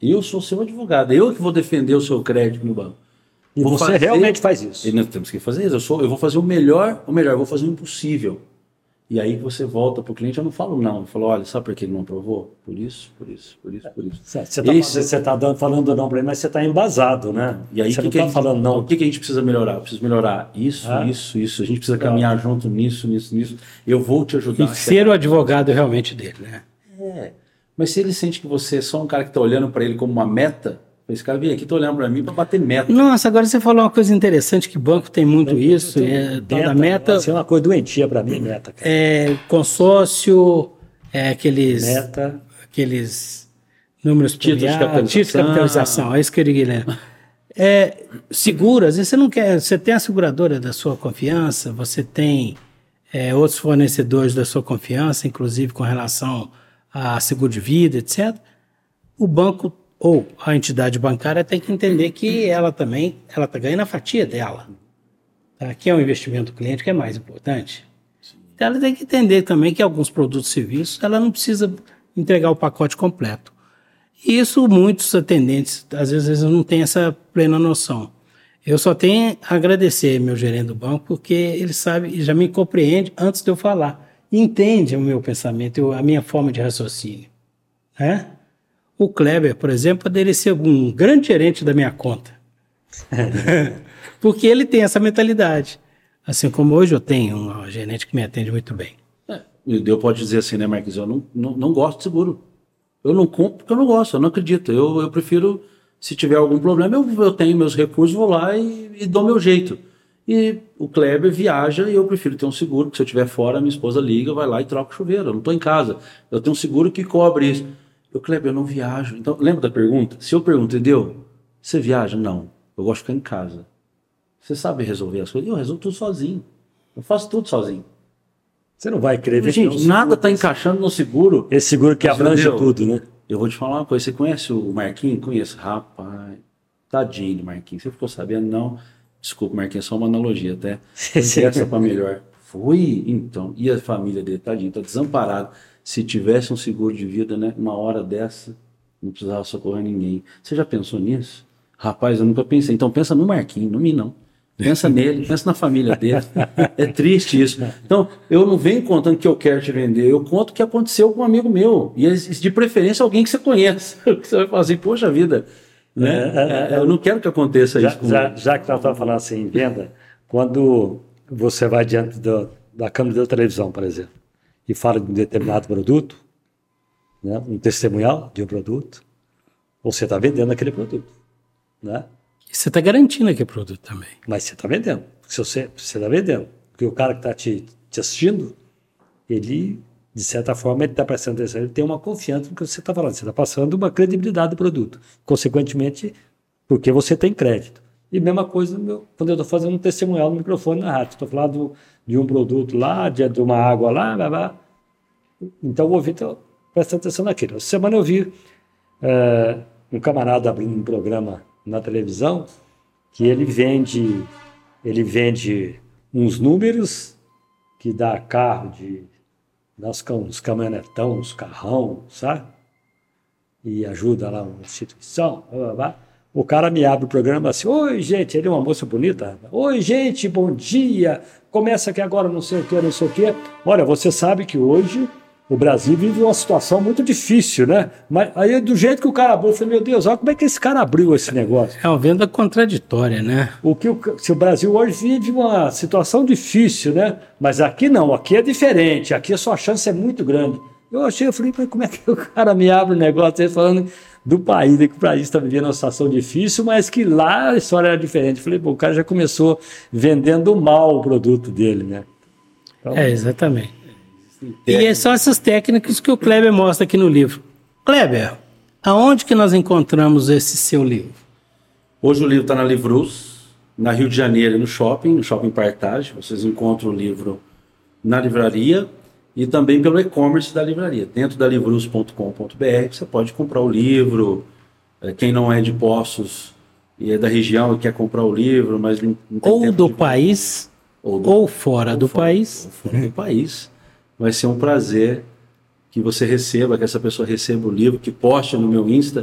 Eu sou seu advogado. Eu que vou defender o seu crédito no banco. E vou você fazer, realmente faz isso. E nós temos que fazer isso. Eu, sou, eu vou fazer o melhor, o melhor, eu vou fazer o impossível. E aí você volta para o cliente, eu não falo não. Eu falo, olha, sabe por que ele não aprovou? Por isso, por isso, por isso, por isso. Você está tá falando não para ele, mas você está embasado, né? E aí você que não está falando não. O que, que a gente precisa melhorar? Precisa melhorar isso, ah. isso, isso. A gente precisa caminhar junto nisso, nisso, nisso. Eu vou te ajudar. E ser o advogado realmente dele, né? É. Mas se ele sente que você é só um cara que está olhando para ele como uma meta, esse cara vem aqui, tô olhando para mim para bater meta. Nossa, agora você falou uma coisa interessante, que banco tem muito tem, isso. Tem, é, meta, meta. Isso é uma coisa doentia para mim, meta. Cara. É consórcio, é aqueles. Meta. Aqueles números títulos de capitalização. Títulos de capitalização, é isso que eu queria É, seguro, às vezes você não quer. Você tem a seguradora da sua confiança, você tem é, outros fornecedores da sua confiança, inclusive com relação a seguro de vida, etc. O banco ou a entidade bancária tem que entender que ela também ela está ganhando a fatia dela. Tá? Que é o investimento do cliente que é mais importante. Então ela tem que entender também que alguns produtos e serviços ela não precisa entregar o pacote completo. E isso muitos atendentes às vezes não têm essa plena noção. Eu só tenho a agradecer meu gerente do banco porque ele sabe e já me compreende antes de eu falar. Entende o meu pensamento, a minha forma de raciocínio. Né? O Kleber, por exemplo, poderia ser um grande gerente da minha conta. Porque ele tem essa mentalidade. Assim como hoje eu tenho um gerente que me atende muito bem. É, eu pode dizer assim, né, Marquinhos? Eu não, não, não, gosto de seguro. Eu não compro porque eu não gosto, eu não acredito. Eu, eu prefiro, se tiver algum problema, eu, eu tenho meus recursos, vou lá e, e dou meu jeito. E o Kleber viaja e eu prefiro ter um seguro, porque se eu estiver fora, minha esposa liga, vai lá e troca o chuveiro. Eu não estou em casa. Eu tenho um seguro que cobre isso. Eu, Kleber, eu não viajo. Então, lembra da pergunta? Se eu pergunto, entendeu? Você viaja? Não. Eu gosto de ficar em casa. Você sabe resolver as coisas? Eu resolvo tudo sozinho. Eu faço tudo sozinho. Você não vai crer. Gente, nada está encaixando no seguro. Esse seguro que abrange entendeu? tudo, né? Eu vou te falar uma coisa. Você conhece o Marquinhos? Conheço. Rapaz, tadinho Marquinhos. Você ficou sabendo? Não. Desculpa, Marquinhos, é só uma analogia até. Essa para melhor. Foi, então. E a família dele, tadinho, tá desamparado se tivesse um seguro de vida, né, uma hora dessa, não precisava socorrer ninguém. Você já pensou nisso? Rapaz, eu nunca pensei. Então pensa no Marquinhos, no mim não. Pensa nele, pensa na família dele. É triste isso. Então, eu não venho contando que eu quero te vender, eu conto o que aconteceu com um amigo meu. E de preferência alguém que você conhece. Você vai falar assim, poxa vida, né? É, é, é, eu não quero que aconteça já, isso já, já que nós estamos falando assim em venda, quando você vai diante do, da câmera da televisão, por exemplo, e fala de um determinado produto, né, um testemunhal de um produto, você está vendendo aquele produto. Né? E você está garantindo aquele produto também. Mas você está vendendo. Se você está vendendo. Porque o cara que está te, te assistindo, ele, de certa forma, ele está prestando atenção, ele tem uma confiança no que você está falando. Você está passando uma credibilidade do produto. Consequentemente, porque você tem crédito. E mesma coisa meu, quando eu estou fazendo um testemunhal no microfone na rádio. Estou falando de um produto lá, de, uma água lá, blá, blá. Então o ouvinte presta atenção naquilo. Essa semana eu vi é, um camarada abrindo um programa na televisão que ele vende ele vende uns números que dá carro de uns, uns caminhonetão, uns carrão, sabe? E ajuda lá uma instituição, blá, blá, blá. O cara me abre o programa assim: Oi, gente, ele é uma moça bonita. Oi, gente, bom dia. Começa aqui agora, não sei o que, não sei o que. Olha, você sabe que hoje o Brasil vive uma situação muito difícil, né? Mas aí, do jeito que o cara abriu, eu falei: Meu Deus, olha como é que esse cara abriu esse negócio. É uma venda contraditória, né? O que o, se o Brasil hoje vive uma situação difícil, né? Mas aqui não, aqui é diferente, aqui a sua chance é muito grande. Eu achei, eu falei, como é que o cara me abre o negócio aí falando do país, que o país está vivendo uma situação difícil, mas que lá a história era diferente. Falei, pô, o cara já começou vendendo mal o produto dele, né? Então, é, exatamente. E são essas técnicas que o Kleber mostra aqui no livro. Kleber, aonde que nós encontramos esse seu livro? Hoje o livro está na Livrus, na Rio de Janeiro, no shopping, no Shopping Partage. Vocês encontram o livro na livraria e também pelo e-commerce da livraria. Dentro da livrus.com.br você pode comprar o livro. É, quem não é de Poços e é da região e quer comprar o livro, mas não, não tem ou do país ou, do, ou fora ou do fora, país. Ou fora do país. Vai ser um prazer que você receba, que essa pessoa receba o livro, que poste no meu Insta,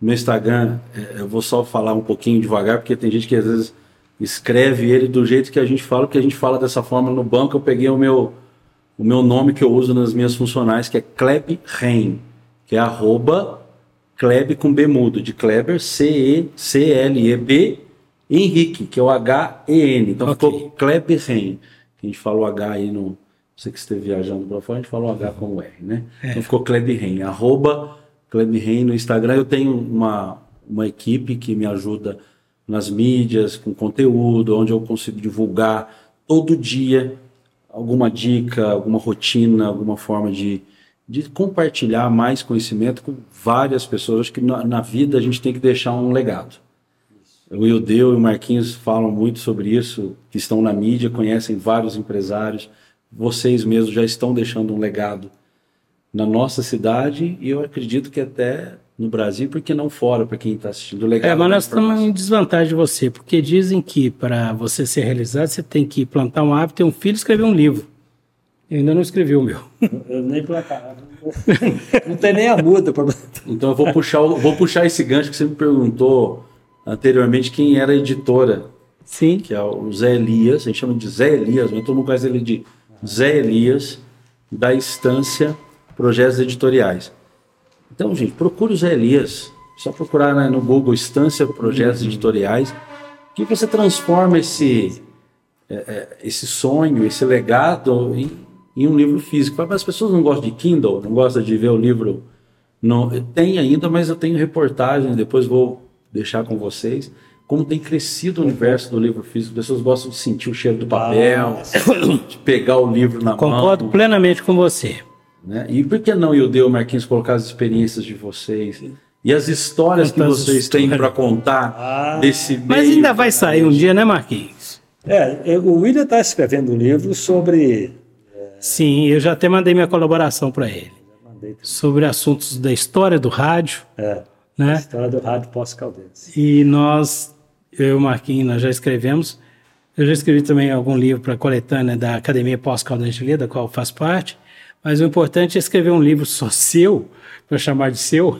no meu Instagram. É, eu vou só falar um pouquinho devagar, porque tem gente que às vezes escreve ele do jeito que a gente fala, porque a gente fala dessa forma no banco. Eu peguei o meu o meu nome que eu uso nas minhas funcionais, que é Kleb Rein, que é arroba Kleb com B mudo, de Kleber, C-E-C-L-E-B, Henrique, que é o H-E-N. Então okay. ficou Kleb Rein. A gente falou H aí no. Você que esteve viajando para fora, a gente falou H como R, né? É. Então ficou Kleb Rein, arroba Kleb Rein no Instagram. Eu tenho uma, uma equipe que me ajuda nas mídias, com conteúdo, onde eu consigo divulgar todo dia alguma dica, alguma rotina, alguma forma de, de compartilhar mais conhecimento com várias pessoas. Acho que na, na vida a gente tem que deixar um legado. O Ildeu e o Marquinhos falam muito sobre isso, que estão na mídia, conhecem vários empresários. Vocês mesmos já estão deixando um legado na nossa cidade e eu acredito que até no Brasil, porque não fora para quem está assistindo. Legal, é, mas nós estamos em desvantagem de você, porque dizem que para você ser realizado, você tem que plantar um hábito, ter um filho e escrever um livro. Eu ainda não escrevi o meu. Eu nem plantar. não tem nem a muda para Então eu vou puxar, vou puxar esse gancho que você me perguntou anteriormente quem era a editora. Sim. Que é o Zé Elias, a gente chama de Zé Elias, mas todo mundo conhece ele de Zé Elias, da Estância Projetos Editoriais. Então, gente, procure o Zé Elias. Só procurar né, no Google Estância Projetos uhum. Editoriais, que você transforma esse, é, é, esse sonho, esse legado em, em, um livro físico. As pessoas não gostam de Kindle, não gostam de ver o livro. Não, tem ainda, mas eu tenho reportagens, depois vou deixar com vocês. Como tem crescido o universo do livro físico, as pessoas gostam de sentir o cheiro do papel, ah. de pegar o livro na Concordo mão. Concordo plenamente com você. Né? E por que não, Ildeu Marquinhos, colocar as experiências de vocês e as histórias que vocês têm para contar ah, desse meio? Mas ainda vai sair um dia, né, Marquinhos? É, o William está escrevendo um livro sobre. É... Sim, eu já até mandei minha colaboração para ele. Sobre assuntos da história do rádio. É, né? História do rádio pós-caldense. E nós, eu e o Marquinhos, nós já escrevemos. Eu já escrevi também algum livro para a coletânea da Academia Pós-Caldense da qual faço parte. Mas o importante é escrever um livro só seu, para chamar de seu,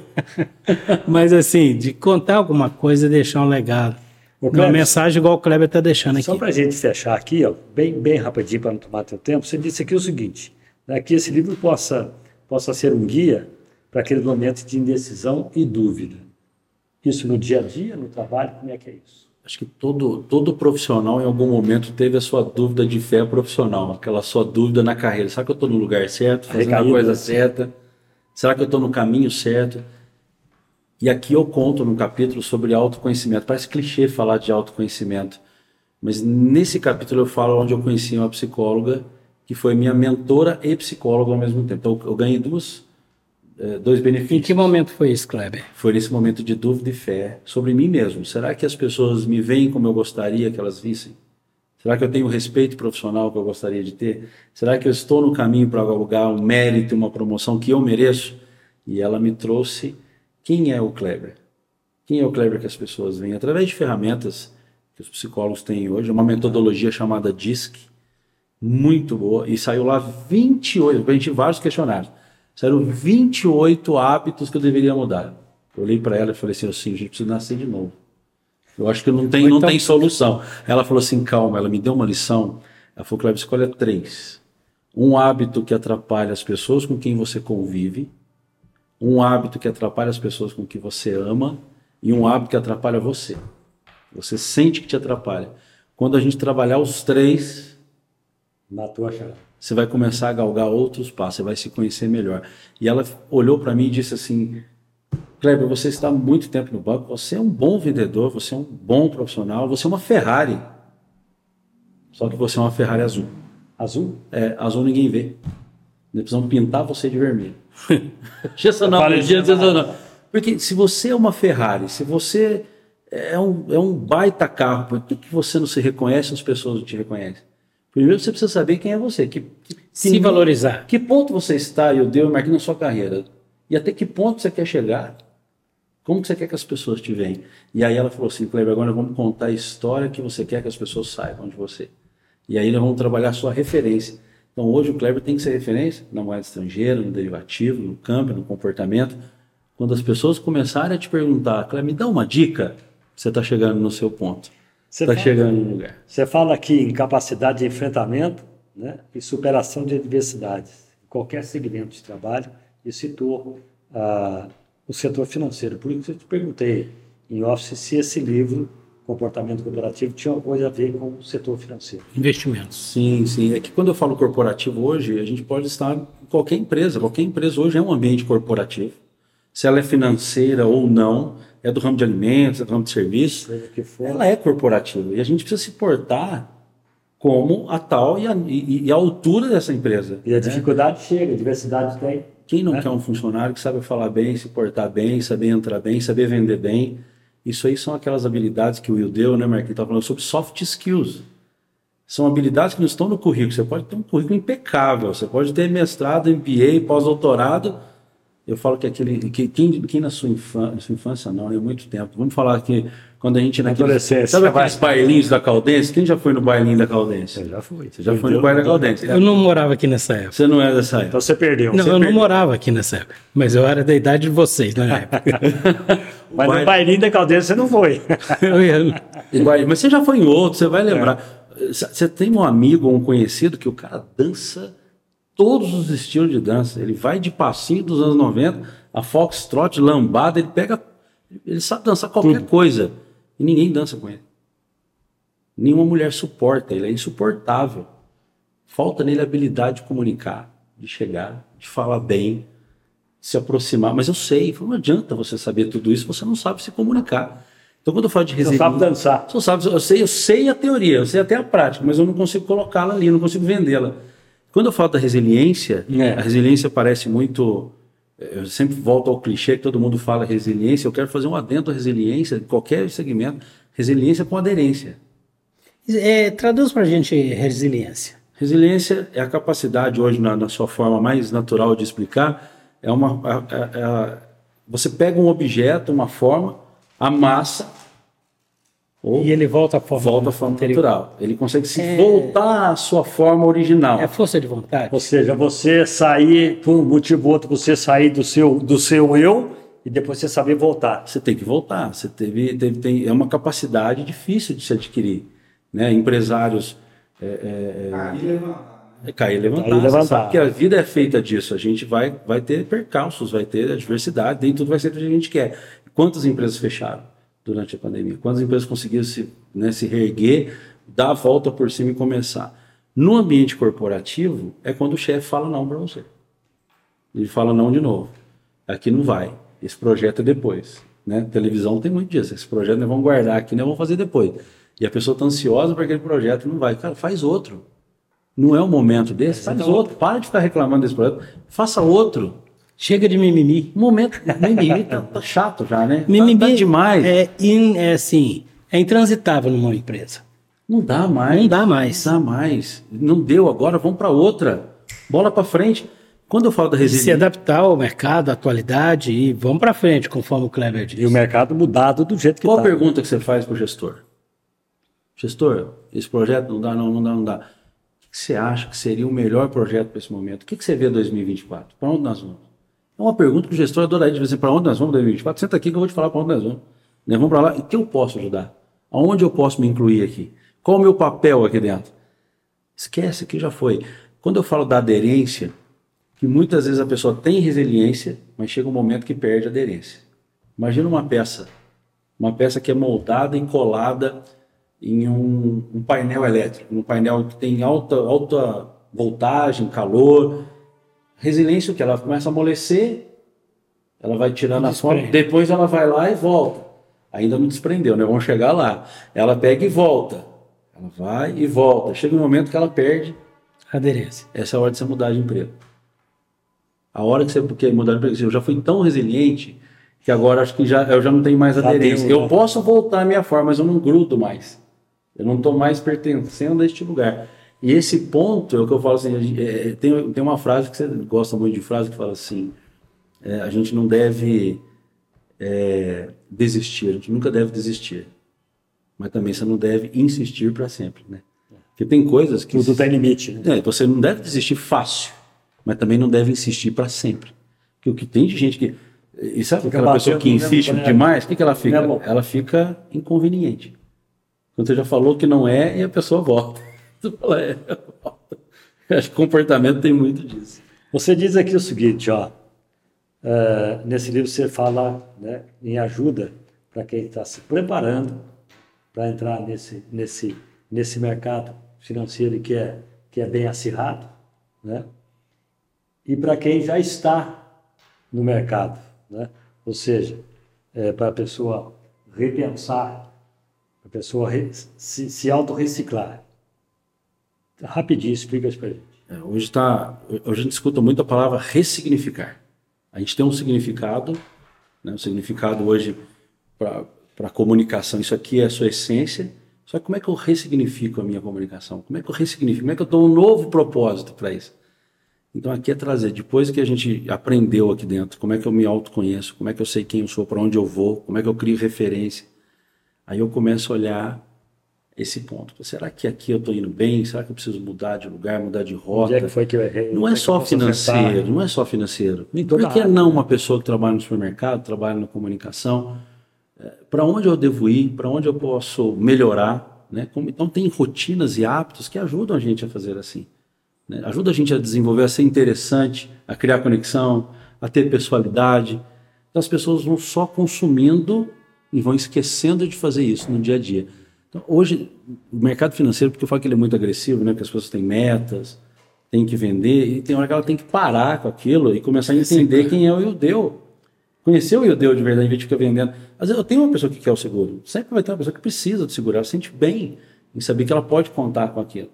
mas assim, de contar alguma coisa e deixar um legado. Kleber, Uma mensagem igual o Kleber está deixando aqui. Só para a gente fechar aqui, ó, bem, bem rapidinho para não tomar teu tempo, você disse aqui o seguinte, né, que esse livro possa, possa ser um guia para aquele momento de indecisão e dúvida. Isso no dia a dia, no trabalho, como é que é isso? Acho que todo, todo profissional em algum momento teve a sua dúvida de fé profissional, aquela sua dúvida na carreira. Será que eu estou no lugar certo, fazendo a coisa certa? Será que eu estou no caminho certo? E aqui eu conto no capítulo sobre autoconhecimento. Parece clichê falar de autoconhecimento, mas nesse capítulo eu falo onde eu conheci uma psicóloga que foi minha mentora e psicóloga ao mesmo tempo. Então eu ganhei duas dois benefícios. Em que momento foi isso, Kleber? Foi nesse momento de dúvida e fé sobre mim mesmo. Será que as pessoas me veem como eu gostaria que elas vissem? Será que eu tenho o respeito profissional que eu gostaria de ter? Será que eu estou no caminho para galgar um mérito, uma promoção que eu mereço? E ela me trouxe quem é o Kleber. Quem é o Kleber que as pessoas veem? Através de ferramentas que os psicólogos têm hoje, uma metodologia chamada DISC, muito boa, e saiu lá 28, a gente vários questionários Saíram 28 hábitos que eu deveria mudar. Eu olhei para ela e falei assim, assim, a gente precisa nascer de novo. Eu acho que não tem, não tem solução. Ela falou assim, calma, ela me deu uma lição. Ela falou, Cleber, escolha três. Um hábito que atrapalha as pessoas com quem você convive, um hábito que atrapalha as pessoas com quem você ama e um hábito que atrapalha você. Você sente que te atrapalha. Quando a gente trabalhar os três, matou a chave você vai começar a galgar outros passos, você vai se conhecer melhor. E ela olhou para mim e disse assim: Kleber, você está há muito tempo no banco, você é um bom vendedor, você é um bom profissional, você é uma Ferrari. Só que você é uma Ferrari azul. Azul? É, azul ninguém vê. Nós precisamos pintar você de vermelho. Essa não, não. Porque se você é uma Ferrari, se você é um, é um baita carro, por que, que você não se reconhece as pessoas não te reconhecem? Primeiro você precisa saber quem é você. Que, que, Se que, valorizar. Que ponto você está, eu dei marquei na sua carreira. E até que ponto você quer chegar. Como que você quer que as pessoas te veem? E aí ela falou assim, Kleber, agora vamos contar a história que você quer que as pessoas saibam de você. E aí nós vamos trabalhar a sua referência. Então hoje o Kleber tem que ser referência na moeda estrangeira, no derivativo, no câmbio, no comportamento. Quando as pessoas começarem a te perguntar, Kleber, me dá uma dica, você está chegando no seu ponto. Está chegando no lugar. Você fala aqui em capacidade de enfrentamento né, e superação de adversidades. Em qualquer segmento de trabalho, e citou ah, o setor financeiro. Por isso eu te perguntei em office se esse livro, Comportamento Corporativo, tinha alguma coisa a ver com o setor financeiro. Investimentos. Sim, sim. É que quando eu falo corporativo hoje, a gente pode estar em qualquer empresa. Qualquer empresa hoje é um ambiente corporativo. Se ela é financeira ou não, é do ramo de alimentos, é do ramo de serviços, ela é corporativa. E a gente precisa se portar como a tal e a, e, e a altura dessa empresa. E a né? dificuldade chega, a diversidade tem. Quem não né? quer um funcionário que sabe falar bem, se portar bem, saber entrar bem, saber vender bem? Isso aí são aquelas habilidades que o Will deu, né, Marquinhos? Estava falando sobre soft skills. São habilidades que não estão no currículo. Você pode ter um currículo impecável, você pode ter mestrado, MBA, pós-doutorado, eu falo que aquele. Que, quem, quem na sua infância, sua infância não, é muito tempo. Vamos falar que quando a gente naquele. Adolescência. Sabe aqueles bailinhos da Caldense? Quem já foi no bailinho da Caldense? Eu já fui. Você já foi no baile da Caldense? Eu não morava aqui nessa época. Você não é dessa época. Então você perdeu. Não, você eu perdeu. não morava aqui nessa época. Mas eu era da idade de vocês na época. mas baile... no bailinho da Caldense você não foi. eu ia. Mas você já foi em outro, você vai lembrar. É. Você tem um amigo ou um conhecido que o cara dança todos os estilos de dança. Ele vai de passinho dos anos 90 a foxtrot, lambada, ele pega, ele sabe dançar qualquer Tudo. coisa e ninguém dança com ele. Nenhuma mulher suporta, ele é insuportável. Falta nele a habilidade de comunicar, de chegar, de falar bem, de se aproximar. Mas eu sei, não adianta você saber tudo isso, você não sabe se comunicar. Então, quando eu falo de resiliência. Você sabe dançar. Você sabe, eu sei, eu sei a teoria, eu sei até a prática, mas eu não consigo colocá-la ali, eu não consigo vendê-la. Quando eu falo da resiliência, é. a resiliência parece muito eu sempre volto ao clichê que todo mundo fala resiliência. Eu quero fazer um adendo à resiliência, qualquer segmento, resiliência com aderência. É, traduz para a gente resiliência. Resiliência é a capacidade, hoje, na, na sua forma mais natural de explicar, é uma. Você pega um objeto, uma forma, amassa ou e ele volta à forma, volta à forma natural. Ele consegue se é... voltar à sua forma original. É força de vontade. Ou seja, você sair, por um motivo ou outro, você sair do seu, do seu eu e depois você saber voltar. Você tem que voltar. Você teve, teve tem, é uma capacidade difícil de se adquirir. Né? Empresários. É, é, Cair e levantar. É cair e levantar. Cair levantar. Você sabe que a vida é feita disso. A gente vai, vai ter percalços, vai ter adversidade, nem tudo vai ser o que a gente quer. Quantas empresas fecharam durante a pandemia? Quantas empresas conseguiram se, né, se reerguer, dar a volta por cima e começar? No ambiente corporativo, é quando o chefe fala não para você. Ele fala não de novo. Aqui não vai. Esse projeto é depois. Né? Televisão tem muito disso. Esse projeto nós vamos guardar aqui, nós vamos fazer depois. E a pessoa está ansiosa para aquele projeto não vai. Cara, faz outro. Não é o momento desse, faz então, outro. Para de ficar reclamando desse projeto. Faça outro. Chega de mimimi. Momento, mimimi tá, tá, chato já, né? Mimimi tá, tá demais. É, in, é assim, é intransitável numa empresa. Não dá mais. Não dá mais. Não dá mais. Não deu agora, vamos para outra. Bola para frente. Quando eu falo da resiliência. Se adaptar ao mercado, à atualidade e vamos para frente, conforme o Kleber disse. E o mercado mudado do jeito que está. Qual a pergunta que você faz para o gestor? Gestor, esse projeto não dá, não, não dá, não dá. O que você acha que seria o melhor projeto para esse momento? O que você vê em 2024? Para onde nós vamos? É uma pergunta que o gestor adoraria dizer para onde nós vamos em 2024. Senta aqui que eu vou te falar para onde nós vamos. Nós vamos para lá. E o que eu posso ajudar? Aonde eu posso me incluir aqui? Qual o meu papel aqui dentro? Esquece que já foi. Quando eu falo da aderência, que muitas vezes a pessoa tem resiliência, mas chega um momento que perde a aderência. Imagina uma peça, uma peça que é moldada e colada em um, um painel elétrico, um painel que tem alta, alta voltagem, calor. Resiliência o que? Ela começa a amolecer, ela vai tirando a forma, depois ela vai lá e volta. Ainda não desprendeu, né? Vamos chegar lá. Ela pega e volta. Ela vai e volta. Chega um momento que ela perde aderência. Essa é a hora de você mudar de emprego. A hora que você quer mudar de emprego, eu já fui tão resiliente que agora acho que já, eu já não tenho mais aderência. Eu posso voltar à minha forma, mas eu não grudo mais. Eu não estou mais pertencendo a este lugar. E esse ponto é o que eu falo assim: é, tem, tem uma frase que você gosta muito de frase que fala assim: é, a gente não deve é, desistir, a gente nunca deve desistir. Mas também você não deve insistir para sempre, né? Porque tem coisas que. Tudo tem limite. Né? É, você não deve desistir fácil, mas também não deve insistir para sempre. Porque o que tem de gente que. E sabe fica aquela pessoa que insiste demais? O que, que ela fica? Ela fica inconveniente. Quando você já falou que não é, e a pessoa volta. Fala, é. Acho que comportamento tem muito disso. Você diz aqui o seguinte, ó. Uh, nesse livro você fala né, em ajuda para quem está se preparando para entrar nesse, nesse, nesse mercado financeiro que é, que é bem acirrado, né? e para quem já está no mercado. Né? Ou seja, é, para a pessoa repensar, a pessoa re, se, se autorreciclar. Rapidinho, explica isso para gente. É, hoje, tá, hoje a gente escuta muito a palavra ressignificar. A gente tem um significado, né, um significado hoje para comunicação. Isso aqui é a sua essência. Só que como é que eu ressignifico a minha comunicação? Como é que eu ressignifico? Como é que eu dou um novo propósito para isso? Então aqui é trazer, depois que a gente aprendeu aqui dentro, como é que eu me autoconheço, como é que eu sei quem eu sou, para onde eu vou, como é que eu crio referência. Aí eu começo a olhar esse ponto. Será que aqui eu estou indo bem? Será que eu preciso mudar de lugar, mudar de rota? Onde é que foi que eu errei? Não é, é só financeiro, não é só financeiro. Por que não uma pessoa que trabalha no supermercado, trabalha na comunicação? É, para onde eu devo ir? Para onde eu posso melhorar? Né? Então tem rotinas e hábitos que ajudam a gente a fazer assim. Né? Ajuda a gente a desenvolver, a ser interessante, a criar conexão, a ter pessoalidade. Então as pessoas vão só consumindo e vão esquecendo de fazer isso no dia a dia. Então, hoje, o mercado financeiro, porque eu falo que ele é muito agressivo, né? que as pessoas têm metas, têm que vender, e tem hora que ela tem que parar com aquilo e começar a entender Sim. quem é o Iudeu. Conhecer o Iudeu de verdade, em vez de ficar vendendo. Às vezes eu tenho uma pessoa que quer o seguro, sempre vai ter uma pessoa que precisa do seguro, ela se sente bem em saber que ela pode contar com aquilo.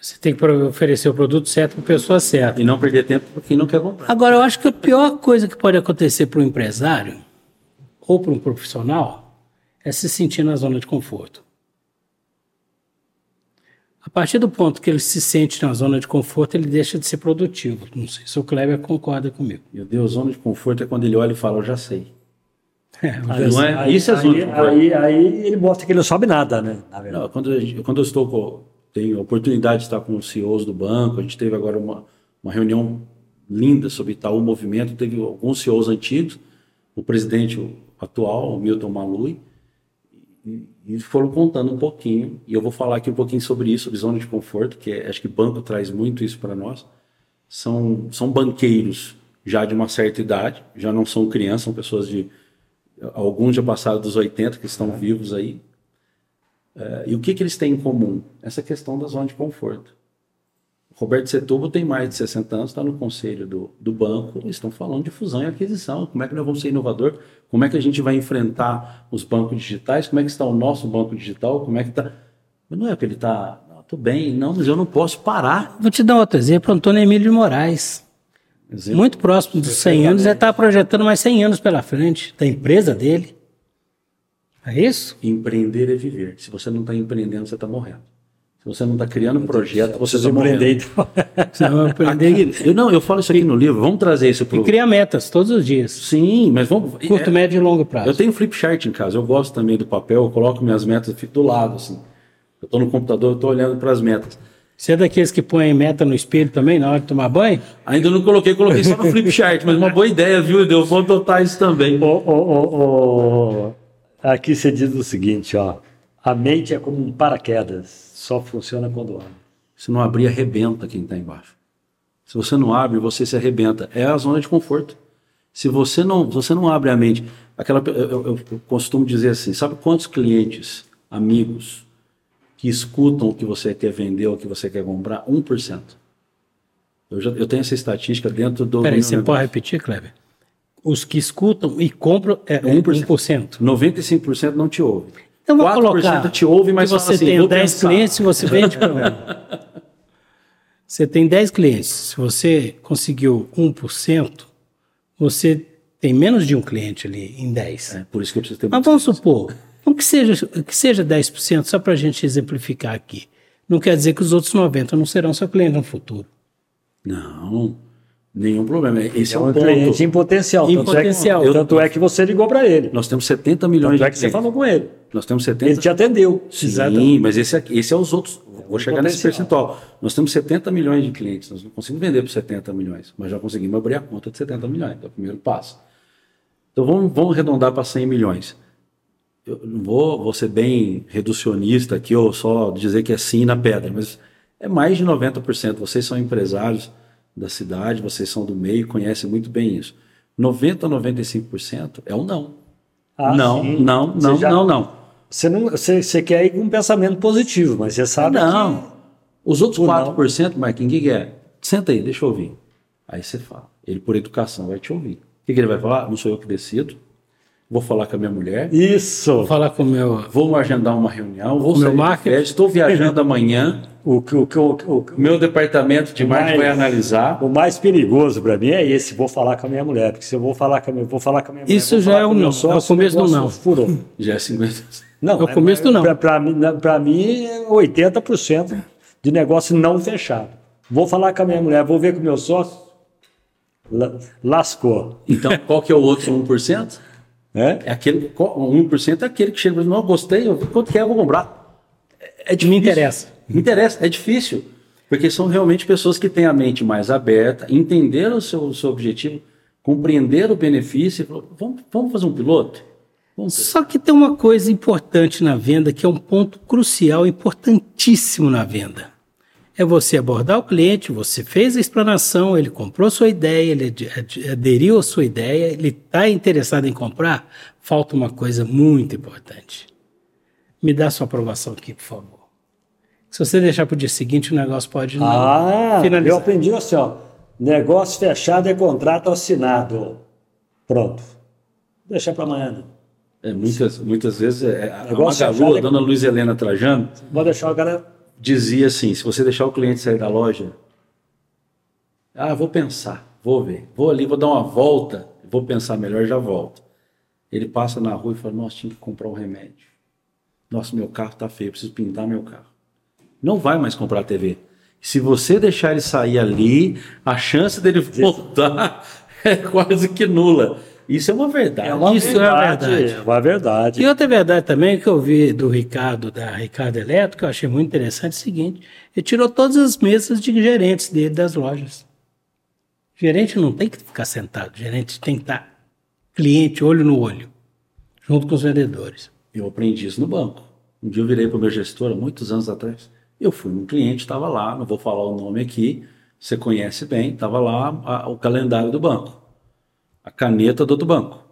Você tem que oferecer o produto certo para a pessoa certa. E não perder tempo para quem não quer comprar. Agora, eu acho que a pior coisa que pode acontecer para um empresário ou para um profissional é se sentir na zona de conforto. A partir do ponto que ele se sente na zona de conforto, ele deixa de ser produtivo. Não sei se o Kleber concorda comigo. Meu Deus, zona de conforto é quando ele olha e fala, eu já sei. É, aí, não é? Aí, Isso é zona aí, de conforto. Aí, aí, ele mostra que ele não sabe nada, né? Não, quando, quando eu estou com, tenho a oportunidade de estar com os CEOs do banco, a gente teve agora uma, uma reunião linda sobre Itaú Movimento, teve alguns CEOs antigos, o presidente atual, o Milton Malui, e foram contando um pouquinho, e eu vou falar aqui um pouquinho sobre isso, sobre zona de conforto, que é, acho que banco traz muito isso para nós. São, são banqueiros já de uma certa idade, já não são crianças, são pessoas de. Alguns já passaram dos 80 que estão vivos aí. É, e o que, que eles têm em comum? Essa questão da zona de conforto. Roberto Setúbal tem mais de 60 anos, está no conselho do, do banco, eles estão falando de fusão e aquisição. Como é que nós vamos ser inovador? Como é que a gente vai enfrentar os bancos digitais? Como é que está o nosso banco digital? Como é que está... Não é que ele está... Tudo bem, não, mas eu não posso parar. Vou te dar outro exemplo, Antônio Emílio de Moraes. Exemplo? Muito próximo dos 100 anos, ele está projetando mais 100 anos pela frente da empresa dele. É isso? Empreender é viver. Se você não está empreendendo, você está morrendo. Você não está criando um projeto, você está empreendendo. Aqui, eu, não, eu falo isso aqui no livro. Vamos trazer isso para E cria metas todos os dias. Sim, mas vamos. Curto, é, médio e longo prazo. Eu tenho flip chart em casa. Eu gosto também do papel. Eu coloco minhas metas, fico do lado assim. Eu estou no computador, eu estou olhando para as metas. Você é daqueles que põem meta no espelho também na hora de tomar banho? Ainda não coloquei, coloquei só no flip chart, mas uma boa ideia, viu? Deu bom adotar isso também. Oh, oh, oh, Aqui você diz o seguinte, ó. A mente é como um paraquedas só funciona quando abre. Se não abrir, arrebenta quem está embaixo. Se você não abre, você se arrebenta. É a zona de conforto. Se você não, você não abre a mente, aquela, eu, eu, eu costumo dizer assim, sabe quantos clientes, amigos, que escutam o que você quer vender ou o que você quer comprar? 1%. Eu, já, eu tenho essa estatística dentro do. Peraí, você negócio. pode repetir, Kleber? Os que escutam e compram é 1%. 1%. 95% não te ouvem. Então vou colocar te ouve, mas você assim, tem 10 pensar. clientes, você vende para Você tem 10 clientes, se você conseguiu 1%, você tem menos de um cliente ali em 10. É, por isso que eu preciso ter Mas vamos supor, então que seja, que seja 10%, só para a gente exemplificar aqui. Não quer dizer que os outros 90% não serão seu cliente no futuro. Não. Nenhum problema. Esse é, é um, ponto. cliente em potencial. Em tanto, potencial. É que, tanto é que você ligou para ele. Nós temos 70 milhões tanto de é que você falou com ele. Nós temos 70. Ele te atendeu. Sim, Exatamente. mas esse, esse é os outros. Vou chegar nesse percentual. Nós temos 70 milhões de clientes. Nós não conseguimos vender por 70 milhões, mas já conseguimos abrir a conta de 70 milhões. É o primeiro passo. Então vamos, vamos arredondar para 100 milhões. Eu não vou, vou ser bem reducionista aqui ou só dizer que é sim na pedra, mas é mais de 90%. Vocês são empresários da cidade, vocês são do meio, conhecem muito bem isso. 90 a 95% é o não. Ah, não, sim. não, não, já, não, não. Você, não você, você quer ir com um pensamento positivo, mas você sabe não. que... Os outros 4%, não. Marquinhos, o que, que é? Senta aí, deixa eu ouvir. Aí você fala. Ele, por educação, vai te ouvir. O que, que ele vai falar? Não sou eu que decido. Vou falar com a minha mulher. Isso. Vou falar com o meu. Vou agendar uma reunião. Vou meu marketing. Estou viajando amanhã. O que o, o, o, meu departamento de marketing vai analisar. O mais perigoso para mim é esse. Vou falar com a minha mulher, porque se eu vou falar com a minha, vou falar com a minha mulher, isso já é o não. Sócio, é o começo do não. Furou. Já é 50. Não, é o começo do não. Para mim, para mim é 80% de negócio não fechado. Vou falar com a minha mulher, vou ver com o meu sócio. Lascou. Então, qual que é o outro 1%? É? é aquele, 1% é aquele que chega e diz, não, gostei, quanto quer, eu vou comprar. É, é, me interessa. Me interessa, é difícil. Porque são realmente pessoas que têm a mente mais aberta, entenderam o seu, o seu objetivo, compreenderam o benefício e falaram, vamos, vamos fazer um piloto? Vamos Só que tem uma coisa importante na venda, que é um ponto crucial, importantíssimo na venda é você abordar o cliente, você fez a explanação, ele comprou sua ideia, ele aderiu à sua ideia, ele está interessado em comprar, falta uma coisa muito importante. Me dá sua aprovação aqui, por favor. Se você deixar para o dia seguinte, o negócio pode não ah, finalizar. Eu aprendi assim, ó, negócio fechado é contrato assinado. Pronto. Deixa para amanhã. Né? É, muitas, muitas vezes é, a Magalu, a é dona Luiz Helena Trajano. Vou deixar o cara dizia assim: se você deixar o cliente sair da loja, ah, vou pensar, vou ver, vou ali, vou dar uma volta, vou pensar melhor, já volto. Ele passa na rua e fala: Nossa, tinha que comprar um remédio. Nossa, meu carro tá feio, preciso pintar meu carro. Não vai mais comprar TV. Se você deixar ele sair ali, a chance dele voltar é quase que nula. Isso é uma verdade. É uma Isso verdade, é verdade. É uma verdade. E outra verdade também que eu vi do Ricardo, da Ricardo Eletro, que eu achei muito interessante, é o seguinte: ele tirou todas as mesas de gerentes dele das lojas. O gerente não tem que ficar sentado, gerente tem que estar cliente olho no olho, junto com os vendedores. Eu aprendi isso no banco. Um dia eu virei para o meu gestor, muitos anos atrás. Eu fui num cliente, estava lá, não vou falar o nome aqui, você conhece bem, estava lá a, o calendário do banco, a caneta do outro banco,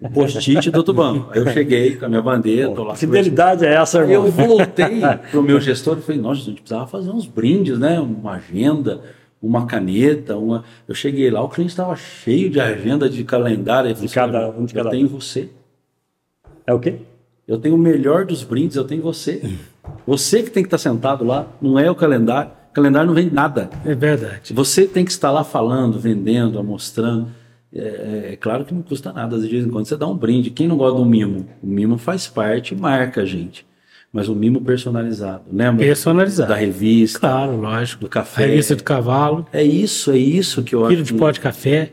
o post-it do outro banco. Aí eu cheguei com a minha bandeira, tô lá. Fidelidade é essa, irmão? Eu voltei para o meu gestor e falei, nossa, a gente precisava fazer uns brindes, né? Uma agenda, uma caneta, uma. Eu cheguei lá, o cliente estava cheio de agenda, de calendário. De cada um de cada Eu tenho você. É o quê? Eu tenho o melhor dos brindes, eu tenho você. Você que tem que estar sentado lá, não é o calendário. O calendário não vende nada. É verdade. Você tem que estar lá falando, vendendo, mostrando. É, é, é, claro que não custa nada, de vez em quando você dá um brinde. Quem não gosta do mimo? O mimo faz parte, marca a gente. Mas o mimo personalizado, lembra? Personalizado. Da revista. Claro, lógico. Do café. A revista do cavalo. É isso, é isso que eu Quilo acho. de pó de café.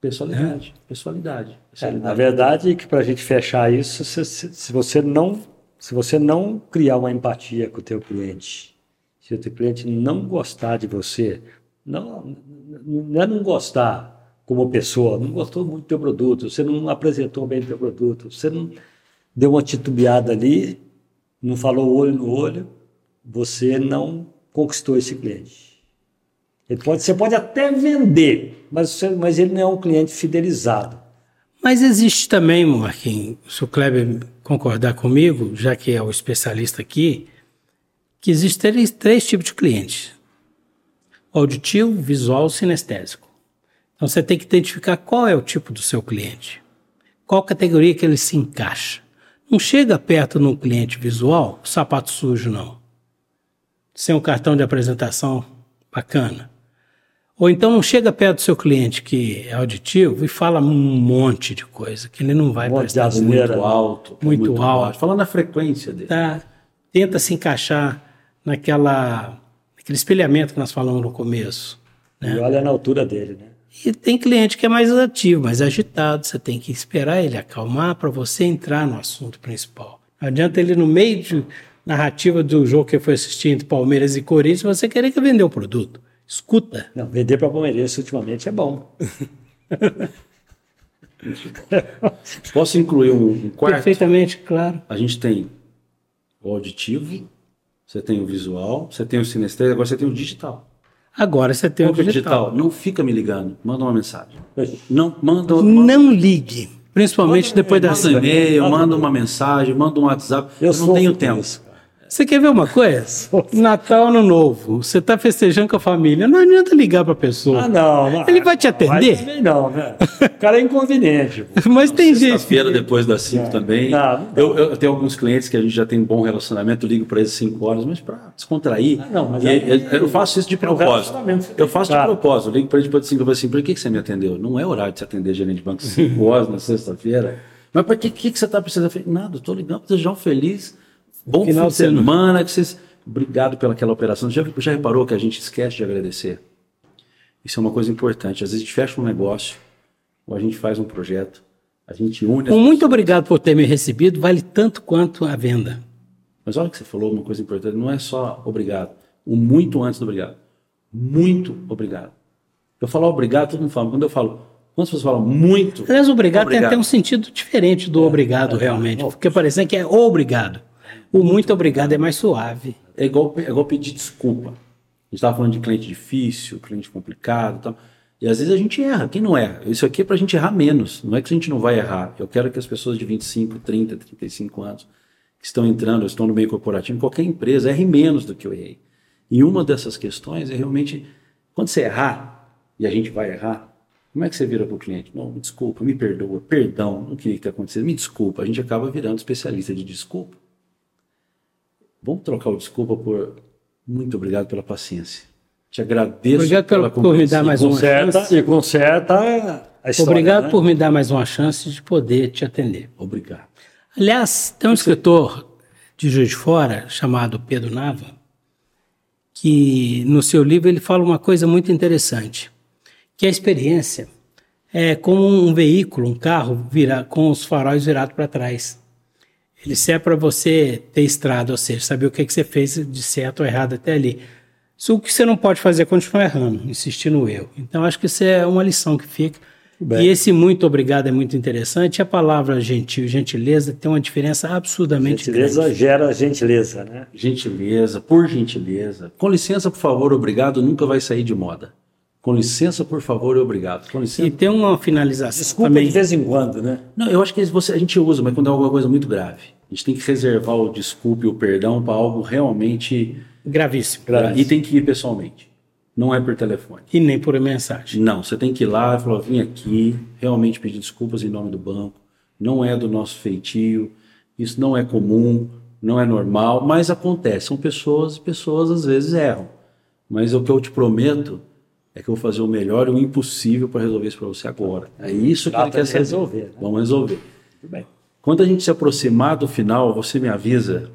Pessoalidade. É. Pessoalidade. É, na verdade, que para a gente fechar isso, se, se, você não se você não criar uma empatia com o teu cliente, se o teu cliente não gostar de você, não, não é não gostar como pessoa, não gostou muito do teu produto, você não apresentou bem o teu produto, você não deu uma titubeada ali, não falou olho no olho, você não conquistou esse cliente. Ele pode, você pode até vender, mas, você, mas ele não é um cliente fidelizado. Mas existe também, Marquinhos, se o Kleber concordar comigo, já que é o especialista aqui, que existem três, três tipos de clientes: auditivo, visual sinestésico. Então você tem que identificar qual é o tipo do seu cliente, qual categoria que ele se encaixa. Não chega perto no cliente visual, sapato sujo não. Sem um cartão de apresentação bacana. Ou então não chega perto do seu cliente que é auditivo e fala um monte de coisa que ele não vai um prestar atenção. Muito alto. Muito, muito alto. Baixo. Falando na frequência dele. Tá. Tenta se encaixar naquela, naquele espelhamento que nós falamos no começo. Né? E olha na altura dele, né? E tem cliente que é mais ativo, mais agitado. Você tem que esperar ele acalmar para você entrar no assunto principal. Não adianta ele, no meio de narrativa do jogo que foi assistir entre Palmeiras e Corinthians, você querer que vender o produto. Escuta. Não, vender para palmeirense ultimamente é bom. Posso incluir um, quarto? Perfeitamente, claro. A gente tem o auditivo, você tem o visual, você tem o sinestésico, agora você tem o digital. Agora você tem o digital. digital. Não fica me ligando, manda uma mensagem. Não, manda, manda Não ligue, principalmente Manda- depois da manda um e-mail, manda uma mensagem, manda um WhatsApp. Eu, não sofro tenho tempo. isso. Você quer ver uma coisa? Natal, Ano Novo, você está festejando com a família, não adianta ligar para a pessoa. Ah, não. não. Ele vai te atender? Vai também não, né? O cara é inconveniente. pô. Mas tem gente. Sexta-feira, depois das 5 também. Não, não eu, eu tenho alguns clientes que a gente já tem um bom relacionamento, eu ligo para eles 5 horas, mas para descontrair. Ah, não, mas E- aí- eu, eu faço isso de É propósito. Eu faço de propósito. Eu ligo para ele depois de 5 horas assim, por que, que você me atendeu? Não é horário de você atender gerente de banco 5 horas na sexta-feira. Mas para que, que, que você está precisando? Eu falei, nada, eu estou ligando para desejar um feliz, bom Final de de semana. Que vocês... Obrigado pelaquela operação. Já, já reparou que a gente esquece de agradecer? Isso é uma coisa importante. Às vezes a gente fecha um negócio, ou a gente faz um projeto, a gente une. as muito obrigado por ter me recebido, vale tanto quanto a venda. Mas olha que você falou uma coisa importante, não é só obrigado. O muito antes do obrigado. Muito obrigado. Eu falo obrigado, todo mundo fala. Quando eu falo, quando as pessoas falam muito. Aliás, obrigado, tem Obrigado. até um sentido diferente do obrigado, realmente. Porque parece que é obrigado. O muito obrigado é mais suave. É igual, é igual pedir desculpa. A gente estava falando de cliente difícil, cliente complicado e tal. E às vezes a gente erra. Quem não erra? Isso aqui é para a gente errar menos. Não é que a gente não vai errar. Eu quero que as pessoas de 25, 30, 35 anos que estão entrando, estão no meio corporativo, qualquer empresa, errem menos do que eu errei. E uma dessas questões é realmente, quando você errar, e a gente vai errar, como é que você vira para o cliente? Não, me desculpa, me perdoa, perdão, não queria que tenha acontecido, me desculpa. A gente acaba virando especialista de desculpa. Vamos trocar o desculpa por muito obrigado pela paciência. Te agradeço Obrigado pela- por me dar mais uma chance. e conserta a história. obrigado né? por me dar mais uma chance de poder te atender. Obrigado. Aliás, tem um escritor de Juiz de Fora, chamado Pedro Nava, que no seu livro ele fala uma coisa muito interessante, que a experiência é como um veículo, um carro vira, com os faróis virados para trás. Ele serve para você ter estrada, ou seja, saber o que, que você fez de certo ou errado até ali. Isso o que você não pode fazer é continuar errando, insistir no erro. Então, acho que isso é uma lição que fica. Bem. E esse muito obrigado é muito interessante. A palavra gentil, gentileza, tem uma diferença absurdamente gentileza grande. Gentileza gera gentileza, né? Gentileza, por gentileza. Com licença, por favor, obrigado, nunca vai sair de moda. Com licença, por favor e obrigado. Com licença. E tem uma finalização Desculpa também. de vez em quando, né? Não, eu acho que você, a gente usa, mas quando é alguma coisa muito grave. A gente tem que reservar o desculpe e o perdão para algo realmente... Gravíssimo. Gravíssimo. E tem que ir pessoalmente. Não é por telefone. E nem por mensagem. Não, você tem que ir lá e falar, vim aqui, realmente pedir desculpas em nome do banco. Não é do nosso feitio, isso não é comum, não é normal, mas acontece. São pessoas, pessoas às vezes erram. Mas o que eu te prometo é que eu vou fazer o melhor e o impossível para resolver isso para você agora. É isso que ele quer resolver. Né? Vamos resolver. Muito bem. Quando a gente se aproximar do final, você me avisa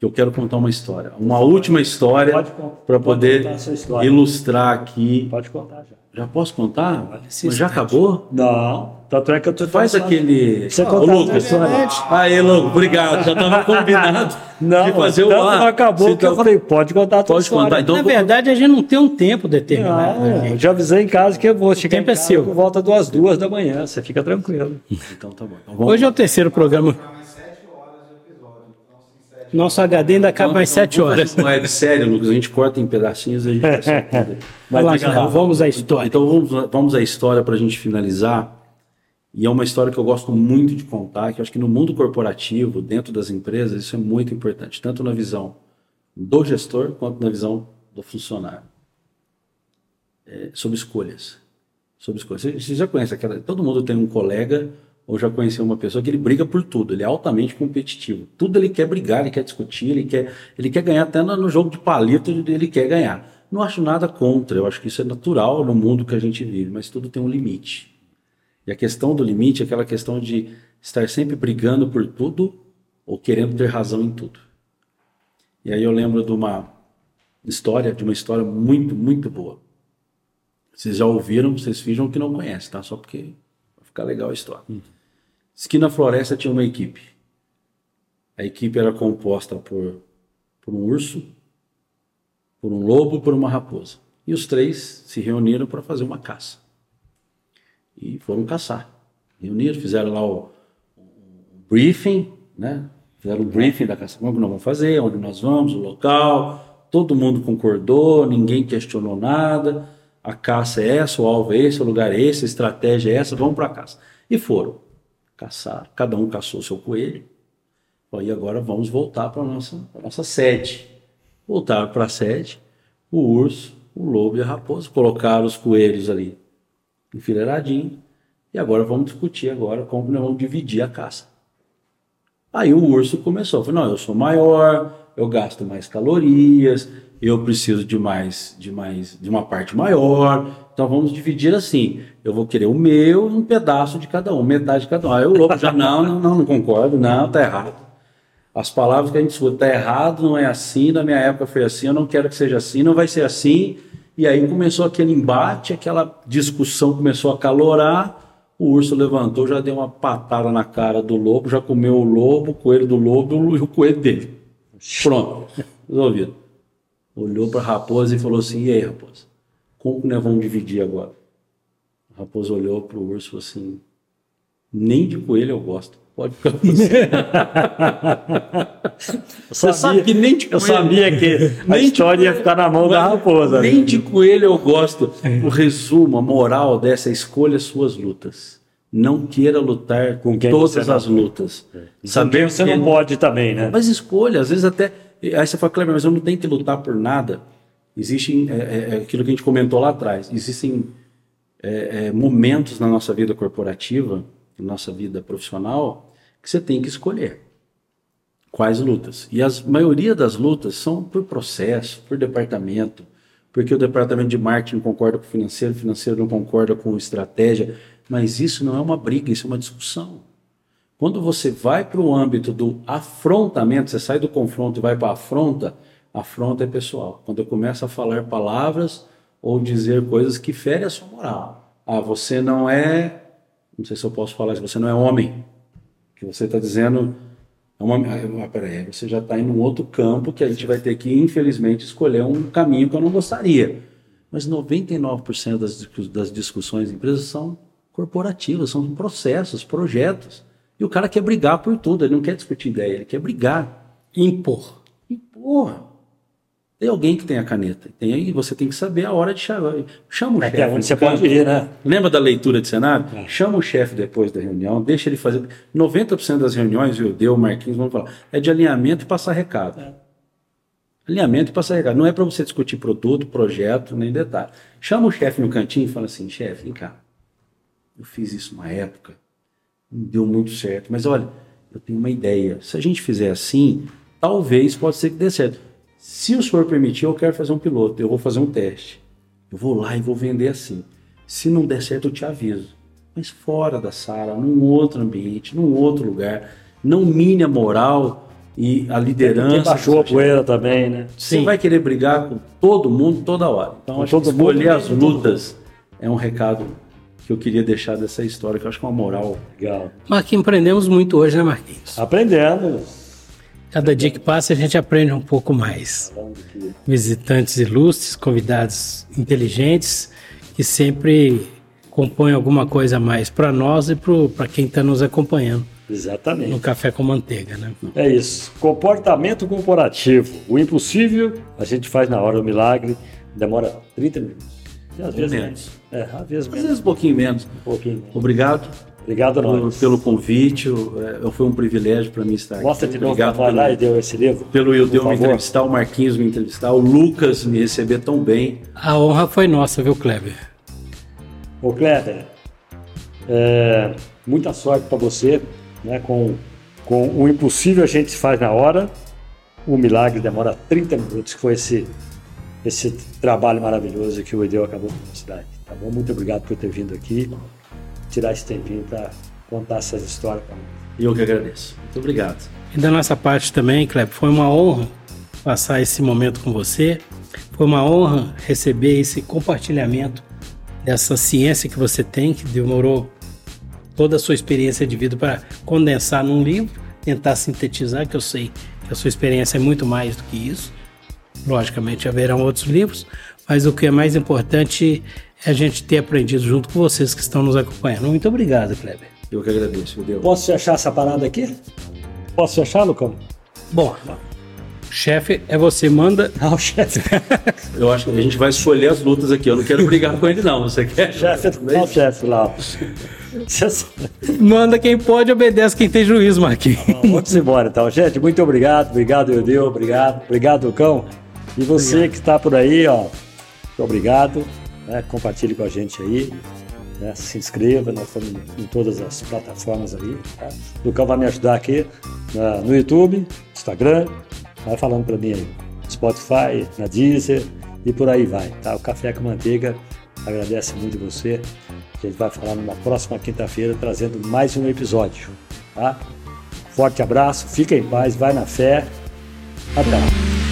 eu quero contar uma história. Uma última história para poder ilustrar aqui. Pode contar já. Já posso contar? Mas já acabou? Não. Tanto é que eu tô Faz aquele. Você contar Lucas. Aí, Lucas, obrigado. Já estava combinado não, de fazer o ar. Não acabou que eu falei, pode contar a tua pode história. Contar. Então, Na verdade, a gente não tem um tempo determinado. Não, eu já avisei em casa que eu vou chegar o tempo é seu. por volta das duas da manhã. Você fica tranquilo. Então tá bom. Então, Hoje é o terceiro programa. Nosso HD ainda acaba mais sete horas. Não é sério, Lucas. A gente corta em pedacinhos e a gente Vai lá, lá, vamos à história. Então vamos, vamos à história para a gente finalizar. E é uma história que eu gosto muito de contar, que eu acho que no mundo corporativo, dentro das empresas, isso é muito importante, tanto na visão do gestor quanto na visão do funcionário. É, sobre escolhas. Sobre escolhas. Você, você já conhece aquela. Todo mundo tem um colega ou já conheci uma pessoa que ele briga por tudo, ele é altamente competitivo. Tudo ele quer brigar, ele quer discutir, ele quer, ele quer ganhar até no, jogo de palito, ele quer ganhar. Não acho nada contra, eu acho que isso é natural no mundo que a gente vive, mas tudo tem um limite. E a questão do limite é aquela questão de estar sempre brigando por tudo ou querendo ter razão em tudo. E aí eu lembro de uma história, de uma história muito, muito boa. Vocês já ouviram, vocês finjam que não conhecem, tá? Só porque vai ficar legal a história. Uhum. Esquina Floresta tinha uma equipe. A equipe era composta por, por um urso, por um lobo por uma raposa. E os três se reuniram para fazer uma caça. E foram caçar. Reuniram, fizeram lá o, o briefing, né? Fizeram o briefing da caça. Como nós vamos fazer, onde nós vamos, o local. Todo mundo concordou, ninguém questionou nada. A caça é essa, o alvo é esse, o lugar é esse, a estratégia é essa, vamos para a caça. E foram caçar. Cada um caçou seu coelho. E agora vamos voltar para a nossa, nossa sede. Voltaram para a sede, o urso, o lobo e a raposa. Colocaram os coelhos ali enfileiradinho. E agora vamos discutir agora como nós vamos dividir a caça. Aí o urso começou, falou, não, eu sou maior, eu gasto mais calorias, eu preciso de mais, de mais, de uma parte maior, então vamos dividir assim. Eu vou querer o meu um pedaço de cada um, metade de cada um. Aí o lobo já, não, não, não, não concordo, não, tá errado. As palavras que a gente escuta, tá errado, não é assim, na minha época foi assim, eu não quero que seja assim, não vai ser assim. E aí começou aquele embate, aquela discussão começou a calorar. O urso levantou, já deu uma patada na cara do lobo, já comeu o lobo, o coelho do lobo e o coelho dele. Pronto, resolvido. Olhou para a raposa e falou assim: E aí, raposa, como que nós vamos dividir agora? A raposa olhou para o urso e falou assim: Nem de coelho eu gosto. Pode ficar você. você sabe que nem de coelho. Eu sabia que a história ia ficar na mão da raposa. Nem de coelho eu gosto. O resumo, a moral dessa escolha suas lutas. Não queira lutar com todas as lutas. É. Saber você não pode também, né? Mas escolha, às vezes até Aí você fala, Kleber, mas eu não tenho que lutar por nada. Existem, é, é, é aquilo que a gente comentou lá atrás, existem é, é, momentos na nossa vida corporativa, na nossa vida profissional, que você tem que escolher quais lutas. E a maioria das lutas são por processo, por departamento, porque o departamento de marketing concorda com o financeiro, o financeiro não concorda com estratégia, mas isso não é uma briga, isso é uma discussão. Quando você vai para o âmbito do afrontamento, você sai do confronto e vai para a afronta, afronta é pessoal. Quando eu começo a falar palavras ou dizer coisas que ferem a sua moral. Ah, você não é. Não sei se eu posso falar isso, você não é homem. Que você está dizendo. É uma, ah, peraí, você já está em um outro campo que a gente vai ter que, infelizmente, escolher um caminho que eu não gostaria. Mas 99% das, das discussões em empresas são corporativas, são processos, projetos. E o cara quer brigar por tudo, ele não quer discutir ideia, ele quer brigar. Impor. Impor. Tem alguém que tem a caneta. Tem aí, você tem que saber a hora de chamar. Chama o é chefe. É onde você pode ir, né? Lembra da leitura de cenário? É. Chama o chefe depois da reunião, deixa ele fazer. 90% das reuniões, eu deu, Marquinhos, vamos falar, é de alinhamento e passar recado. É. Alinhamento e passar recado. Não é para você discutir produto, projeto, nem detalhe. Chama o chefe no cantinho e fala assim: chefe, vem cá. Eu fiz isso uma época, não deu muito certo, mas olha, eu tenho uma ideia. Se a gente fizer assim, talvez pode ser que dê certo se o senhor permitir, eu quero fazer um piloto, eu vou fazer um teste. Eu vou lá e vou vender assim. Se não der certo, eu te aviso. Mas fora da sala, num outro ambiente, num outro lugar. Não mine a moral e a liderança. Quem baixou a poeira também, né? Você Sim. vai querer brigar com todo mundo toda hora. Então, com acho que escolher as lutas é um recado que eu queria deixar dessa história, que eu acho que é uma moral legal. Marquinhos, aprendemos muito hoje, né, Marquinhos? Aprendemos. Cada dia que passa a gente aprende um pouco mais. Visitantes ilustres, convidados inteligentes que sempre compõem alguma coisa a mais para nós e para quem está nos acompanhando. Exatamente. No café com manteiga, né? É isso. Comportamento corporativo. O impossível a gente faz na hora, o milagre demora 30 minutos. às vezes menos. É, às vezes, às vezes um pouquinho menos. Um pouquinho. Obrigado. Obrigado a nós. Pelo convite, é, foi um privilégio para mim estar Mostra aqui. de novo Obrigado pelo, lá e deu esse livro. Pelo eu me entrevistar, o Marquinhos me entrevistar, o Lucas me receber tão bem. A honra foi nossa, viu, Kleber? Ô, Kleber, é, muita sorte para você, né? Com, com o impossível a gente faz na hora, o milagre demora 30 minutos, que foi esse, esse trabalho maravilhoso que o Edeu acabou com a cidade. Tá bom? Muito obrigado por ter vindo aqui tirar esse tempinho para contar essas histórias para nós. Eu que agradeço. Muito obrigado. E da nossa parte também, Kleber, foi uma honra passar esse momento com você. Foi uma honra receber esse compartilhamento dessa ciência que você tem, que demorou toda a sua experiência de vida para condensar num livro, tentar sintetizar, que eu sei que a sua experiência é muito mais do que isso. Logicamente haverão outros livros, mas o que é mais importante a gente ter aprendido junto com vocês que estão nos acompanhando. Muito obrigado, Kleber. Eu que agradeço, Deus. Posso fechar essa parada aqui? Posso fechar, Lucão? Bom, chefe é você, manda. Não, chefe. Eu acho que a gente vai escolher as lutas aqui. Eu não quero brigar com ele, não. Você quer? Chefe, não, chefe lá. Manda quem pode, obedece quem tem juízo, Marquinhos. Vamos embora, então. Gente, muito obrigado. Obrigado, Eudeu. Obrigado. Obrigado, Lucão. E você obrigado. que está por aí, ó. Muito obrigado. Né? Compartilhe com a gente aí. Né? Se inscreva, nós estamos em todas as plataformas aí. Tá? O Lucão vai me ajudar aqui na, no YouTube, Instagram, vai falando para mim aí. Spotify, na Deezer e por aí vai. Tá? O Café com Manteiga agradece muito você. A gente vai falar na próxima quinta-feira trazendo mais um episódio. Tá? Forte abraço, fica em paz, vai na fé. Até lá.